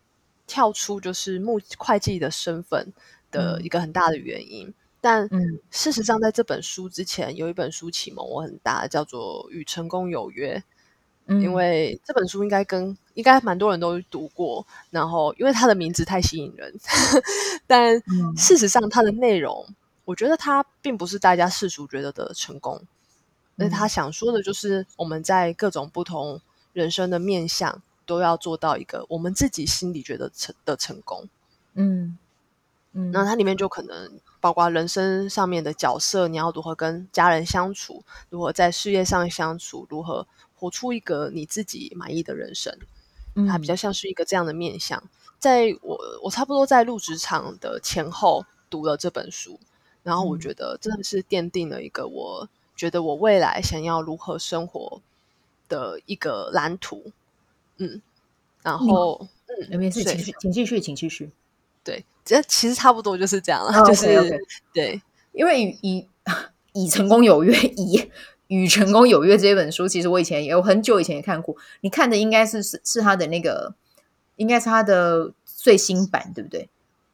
跳出就是目会计的身份的一个很大的原因。嗯、但事实上，在这本书之前，有一本书启蒙我很大，叫做《与成功有约》。因为这本书应该跟应该蛮多人都读过，然后因为它的名字太吸引人，[laughs] 但事实上它的内容，我觉得它并不是大家世俗觉得的成功，那他想说的就是我们在各种不同人生的面向都要做到一个我们自己心里觉得成的成功，嗯嗯，那它里面就可能包括人生上面的角色，你要如何跟家人相处，如何在事业上相处，如何。活出一个你自己满意的人生，它比较像是一个这样的面向。嗯、在我我差不多在入职场的前后读了这本书，然后我觉得真的是奠定了一个我觉得我未来想要如何生活的一个蓝图。嗯，然后嗯，没事，请请继续，请继续。对，这其实差不多就是这样了，就是 okay, okay. 对，因为以 [laughs] 以成功有约以。与成功有约这本书，其实我以前也有很久以前也看过。你看的应该是是是他的那个，应该是他的最新版，对不对？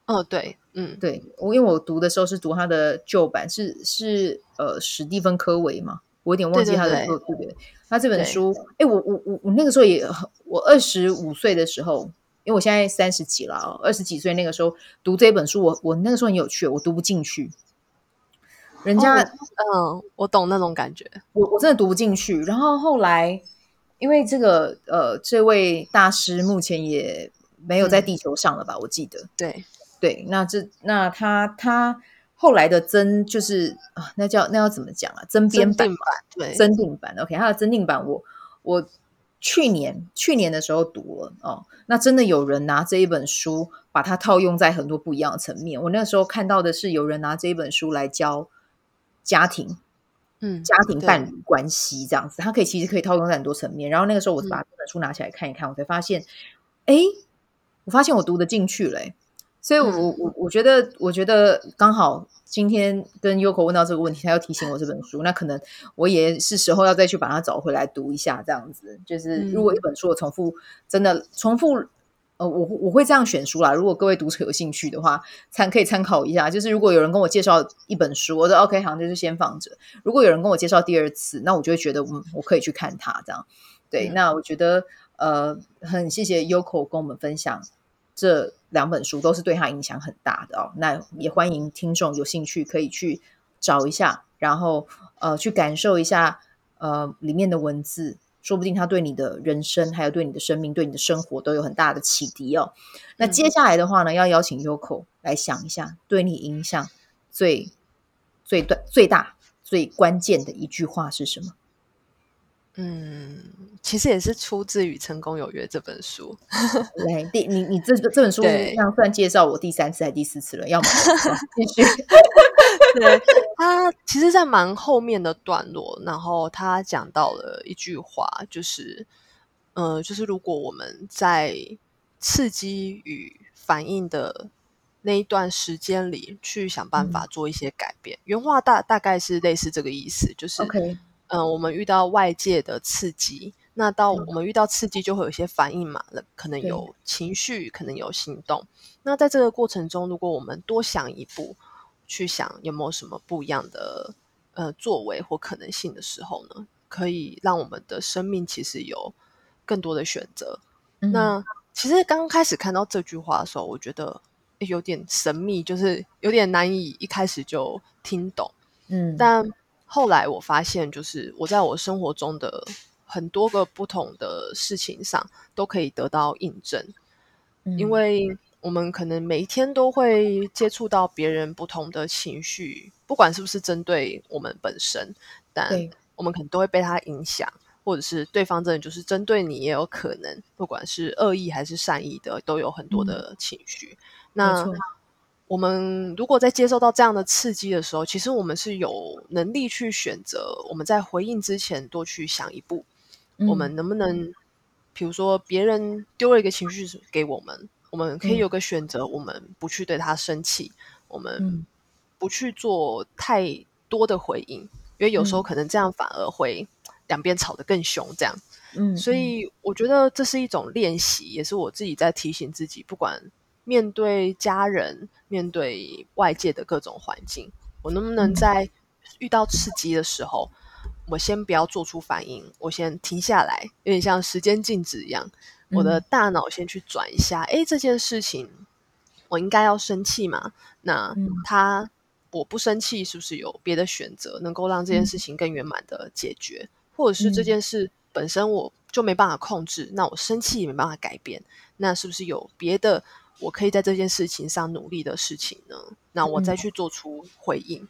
哦，对，嗯，对。我因为我读的时候是读他的旧版，是是呃史蒂芬科维嘛，我有点忘记他的对对对。他这本书，哎，我我我我那个时候也，我二十五岁的时候，因为我现在三十几了，二十几岁那个时候读这本书，我我那个时候很有趣，我读不进去。人家、哦，嗯，我懂那种感觉，我我真的读不进去。然后后来，因为这个，呃，这位大师目前也没有在地球上了吧？嗯、我记得，对对。那这那他他后来的增就是啊，那叫那要怎么讲啊？增编版，对，增订版。OK，他的增订版我，我我去年去年的时候读了哦。那真的有人拿这一本书把它套用在很多不一样的层面。我那时候看到的是有人拿这一本书来教。家庭，嗯，家庭伴侣关系这样子，它可以其实可以套用在很多层面。然后那个时候，我就把这本书拿起来看一看，我才发现，哎，我发现我读得进去了，所以我，我我我觉得，我觉得刚好今天跟 Yoko 问到这个问题，他要提醒我这本书，那可能我也是时候要再去把它找回来读一下，这样子。就是如果一本书我重复，真的重复。呃，我我会这样选书啦。如果各位读者有兴趣的话，参可以参考一下。就是如果有人跟我介绍一本书，我说 OK，好像就是先放着。如果有人跟我介绍第二次，那我就会觉得，嗯，我可以去看它这样。对，嗯、那我觉得，呃，很谢谢 Yoko 跟我们分享这两本书，都是对他影响很大的哦。那也欢迎听众有兴趣可以去找一下，然后呃，去感受一下呃里面的文字。说不定他对你的人生，还有对你的生命、对你的生活都有很大的启迪哦。那接下来的话呢，要邀请 Yoko 来想一下，对你影响最、最最最大、最关键的一句话是什么？嗯，其实也是出自于《成功有约》这本书。[laughs] 对，第你你这这本书这样算介绍我第三次还是第四次了？要么继续。[laughs] 对，他其实，在蛮后面的段落，然后他讲到了一句话，就是，呃，就是如果我们在刺激与反应的那一段时间里，去想办法做一些改变，嗯、原话大大概是类似这个意思，就是，嗯、呃，我们遇到外界的刺激，那到我们遇到刺激就会有一些反应嘛，可能有情绪，可能有行动。那在这个过程中，如果我们多想一步。去想有没有什么不一样的呃作为或可能性的时候呢，可以让我们的生命其实有更多的选择。嗯、那其实刚开始看到这句话的时候，我觉得有点神秘，就是有点难以一开始就听懂。嗯，但后来我发现，就是我在我生活中的很多个不同的事情上都可以得到印证，嗯、因为。我们可能每一天都会接触到别人不同的情绪，不管是不是针对我们本身，但我们可能都会被他影响，或者是对方真的就是针对你，也有可能，不管是恶意还是善意的，都有很多的情绪。嗯、那。我们如果在接受到这样的刺激的时候，其实我们是有能力去选择，我们在回应之前多去想一步，嗯、我们能不能，比如说别人丢了一个情绪给我们。我们可以有个选择，嗯、我们不去对他生气，我们不去做太多的回应，嗯、因为有时候可能这样反而会两边吵得更凶。这样，嗯，所以我觉得这是一种练习，也是我自己在提醒自己，不管面对家人、面对外界的各种环境，我能不能在遇到刺激的时候，嗯、我先不要做出反应，我先停下来，有点像时间静止一样。我的大脑先去转一下，哎、嗯，这件事情我应该要生气吗？那他、嗯、我不生气，是不是有别的选择能够让这件事情更圆满的解决？嗯、或者是这件事本身我就没办法控制，那我生气也没办法改变，那是不是有别的我可以在这件事情上努力的事情呢？那我再去做出回应，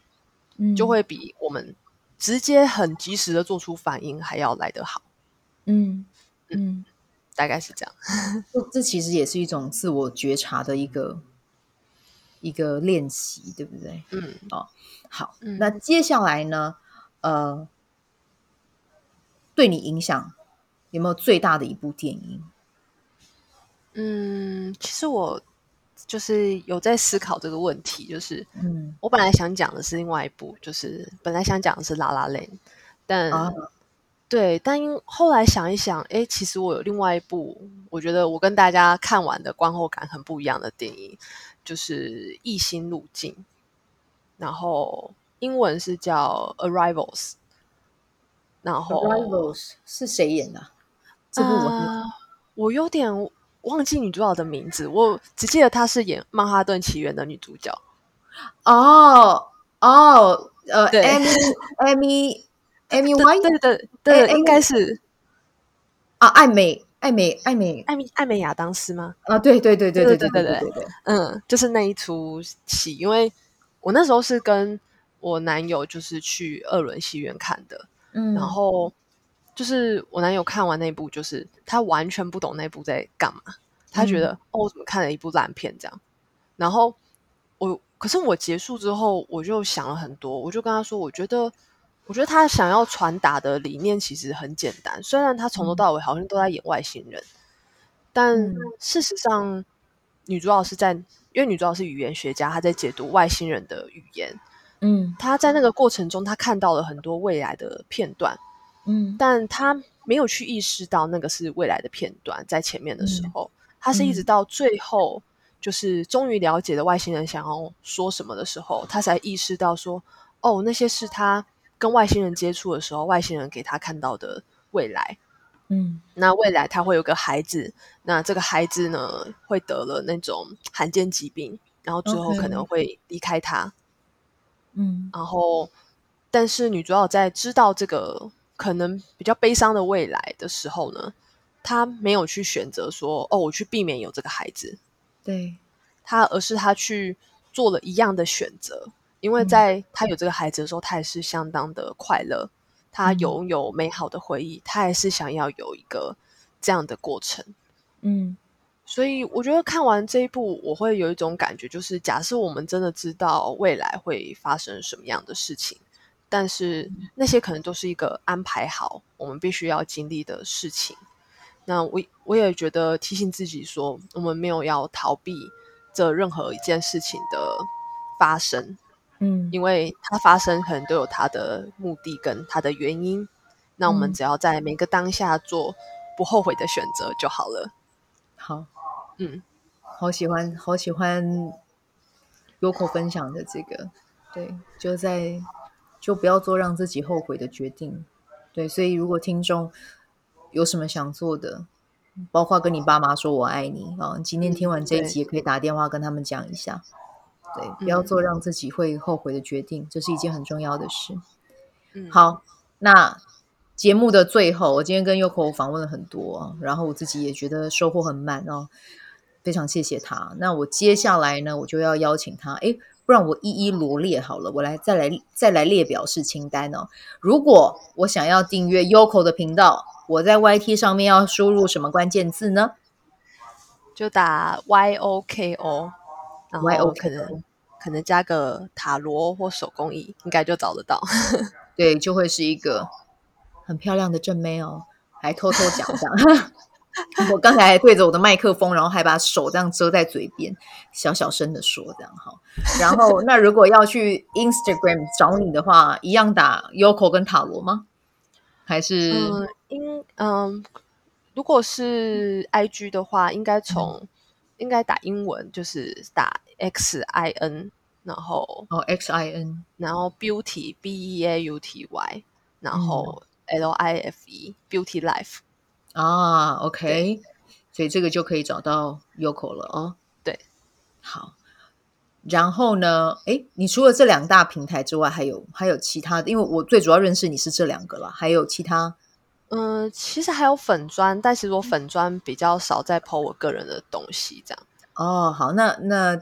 嗯、就会比我们直接很及时的做出反应还要来得好。嗯嗯。嗯大概是这样，[laughs] 这这其实也是一种自我觉察的一个一个练习，对不对？嗯，哦，好，嗯、那接下来呢？呃，对你影响有没有最大的一部电影？嗯，其实我就是有在思考这个问题，就是，嗯，我本来想讲的是另外一部，就是本来想讲的是《La La Land》，但。啊对，但因后来想一想，哎，其实我有另外一部，我觉得我跟大家看完的观后感很不一样的电影，就是《异星路径》，然后英文是叫《Arrivals》，然后《Arrivals》是谁演的？这部我、呃、我有点忘记女主角的名字，我只记得她是演《曼哈顿奇缘》的女主角。哦哦，呃，Amy，Amy。Amy [laughs] White 对对对，应该是啊，艾美艾美艾美艾美艾美亚当斯吗？啊，对对对对对对对对对，嗯，就是那一出戏，因为我那时候是跟我男友就是去二轮戏院看的，嗯，然后就是我男友看完那部，就是他完全不懂那部在干嘛，他觉得哦，我怎么看了一部烂片这样，然后我可是我结束之后，我就想了很多，我就跟他说，我觉得。我觉得他想要传达的理念其实很简单，虽然他从头到尾好像都在演外星人，但事实上女主角是在，因为女主角是语言学家，她在解读外星人的语言。嗯，她在那个过程中，她看到了很多未来的片段。嗯，但他没有去意识到那个是未来的片段，在前面的时候，她、嗯、是一直到最后，就是终于了解了外星人想要说什么的时候，他才意识到说，哦，那些是他跟外星人接触的时候，外星人给他看到的未来。嗯，那未来他会有个孩子，那这个孩子呢，会得了那种罕见疾病，然后最后可能会离开他。嗯，然后，但是女主角在知道这个可能比较悲伤的未来的时候呢，他没有去选择说，哦，我去避免有这个孩子。对，他，而是他去做了一样的选择，因为在他有这个孩子的时候，他也是相当的快乐。他拥有美好的回忆，他也是想要有一个这样的过程。嗯，所以我觉得看完这一部，我会有一种感觉，就是假设我们真的知道未来会发生什么样的事情，但是那些可能都是一个安排好，我们必须要经历的事情。那我我也觉得提醒自己说，我们没有要逃避这任何一件事情的发生。嗯，因为它发生可能都有它的目的跟它的原因，那我们只要在每个当下做不后悔的选择就好了。好，嗯，好喜欢，好喜欢 Yoko 分享的这个，对，就在就不要做让自己后悔的决定。对，所以如果听众有什么想做的，包括跟你爸妈说我爱你啊，今天听完这一集也可以打电话跟他们讲一下。对，不要做让自己会后悔的决定，嗯，这是一件很重要的事。嗯，好，那节目的最后，我今天跟 Yoko 访问了很多，然后我自己也觉得收获很满哦，非常谢谢他。那我接下来呢，我就要邀请他，诶，不然我一一罗列好了，我来再来再来列表式清单哦。如果我想要订阅 Yoko 的频道，我在 YT 上面要输入什么关键字呢？就打 YOKO。然后可能可能加个塔罗或手工艺，应该就找得到。[laughs] 对，就会是一个很漂亮的正妹哦，还偷偷讲这样。[laughs] [laughs] 我刚才还对着我的麦克风，然后还把手这样遮在嘴边，小小声的说这样哈。然后那如果要去 Instagram 找你的话，一样打 Yoko 跟塔罗吗？还是嗯，应嗯，如果是 IG 的话，应该从。应该打英文，就是打 X I N，然后哦 X I N，然后 Beauty B E A U T Y，然后 L I F E、嗯、Beauty Life 啊，OK，所以这个就可以找到 Yoko 了哦。对，好，然后呢？诶，你除了这两大平台之外，还有还有其他的？因为我最主要认识你是这两个了，还有其他。嗯，其实还有粉砖，但其实我粉砖比较少在 po 我个人的东西，这样。哦，好，那那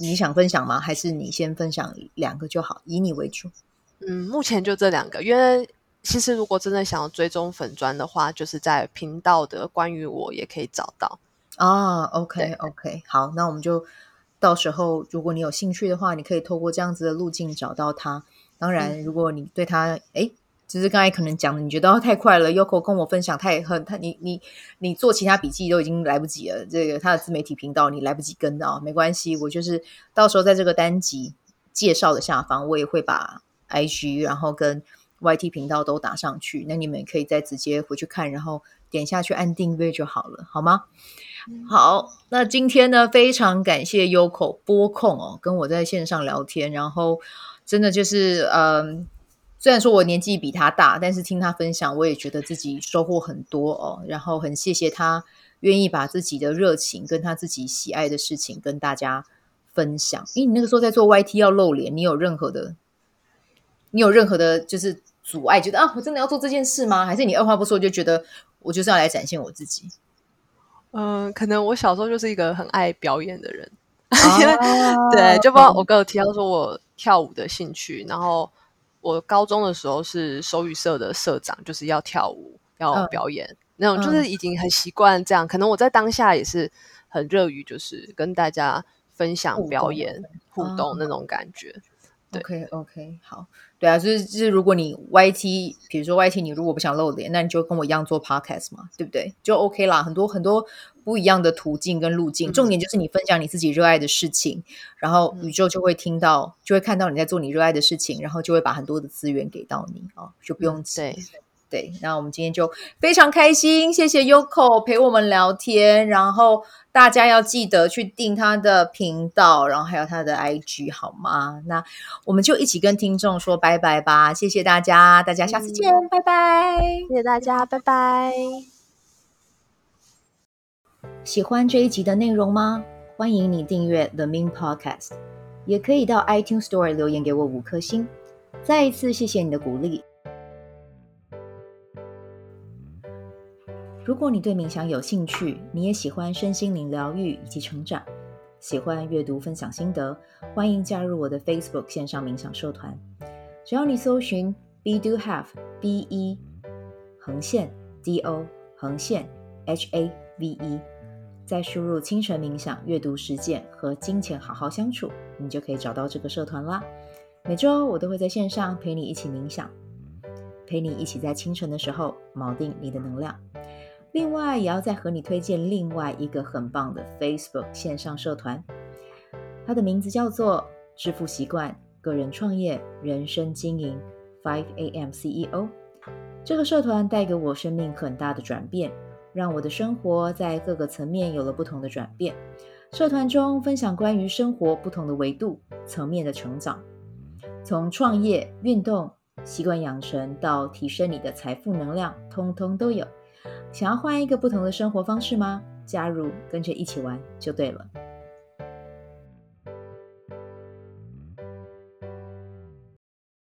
你想分享吗？还是你先分享两个就好，以你为主。嗯，目前就这两个，因为其实如果真的想要追踪粉砖的话，就是在频道的关于我也可以找到。啊，OK OK，好，那我们就到时候如果你有兴趣的话，你可以透过这样子的路径找到他。当然，如果你对他，哎、嗯。只是刚才可能讲的，你觉得太快了。Yoko 跟我分享太很，他你你你做其他笔记都已经来不及了。这个他的自媒体频道你来不及跟到，没关系。我就是到时候在这个单集介绍的下方，我也会把 IG 然后跟 YT 频道都打上去。那你们可以再直接回去看，然后点下去按订阅就好了，好吗？嗯、好，那今天呢，非常感谢 Yoko 拨空哦，跟我在线上聊天，然后真的就是嗯。虽然说我年纪比他大，但是听他分享，我也觉得自己收获很多哦。然后很谢谢他愿意把自己的热情跟他自己喜爱的事情跟大家分享。诶，你那个时候在做 YT 要露脸，你有任何的，你有任何的，就是阻碍，觉得啊，我真的要做这件事吗？还是你二话不说就觉得我就是要来展现我自己？嗯，可能我小时候就是一个很爱表演的人，因为、啊、对，就包括我刚有提到说我跳舞的兴趣，然后。我高中的时候是手语社的社长，就是要跳舞、要表演、嗯、那种，就是已经很习惯这样、嗯。可能我在当下也是很热于，就是跟大家分享表演、互动、那种感觉。OK OK，好，对啊，就是就是，如果你 YT，比如说 YT，你如果不想露脸，那你就跟我一样做 Podcast 嘛，对不对？就 OK 啦，很多很多不一样的途径跟路径，重点就是你分享你自己热爱的事情，嗯、然后宇宙就会听到，就会看到你在做你热爱的事情，然后就会把很多的资源给到你啊，就不用急。对对，那我们今天就非常开心，谢谢 Yoko 陪我们聊天，然后大家要记得去订他的频道，然后还有他的 IG 好吗？那我们就一起跟听众说拜拜吧，谢谢大家，大家下次见，嗯、拜拜，谢谢大家，拜拜。喜欢这一集的内容吗？欢迎你订阅 The Mean Podcast，也可以到 iTunes Store 留言给我五颗星，再一次谢谢你的鼓励。如果你对冥想有兴趣，你也喜欢身心灵疗愈以及成长，喜欢阅读分享心得，欢迎加入我的 Facebook 线上冥想社团。只要你搜寻 Be Do Have B E 横线 D O 横线 H A V E，再输入清晨冥想、阅读实践和金钱好好相处，你就可以找到这个社团啦。每周我都会在线上陪你一起冥想，陪你一起在清晨的时候锚定你的能量。另外，也要再和你推荐另外一个很棒的 Facebook 线上社团，它的名字叫做“致富习惯个人创业人生经营 Five A.M CEO”。这个社团带给我生命很大的转变，让我的生活在各个层面有了不同的转变。社团中分享关于生活不同的维度层面的成长，从创业、运动、习惯养成到提升你的财富能量，通通都有。想要换一个不同的生活方式吗？加入，跟着一起玩就对了。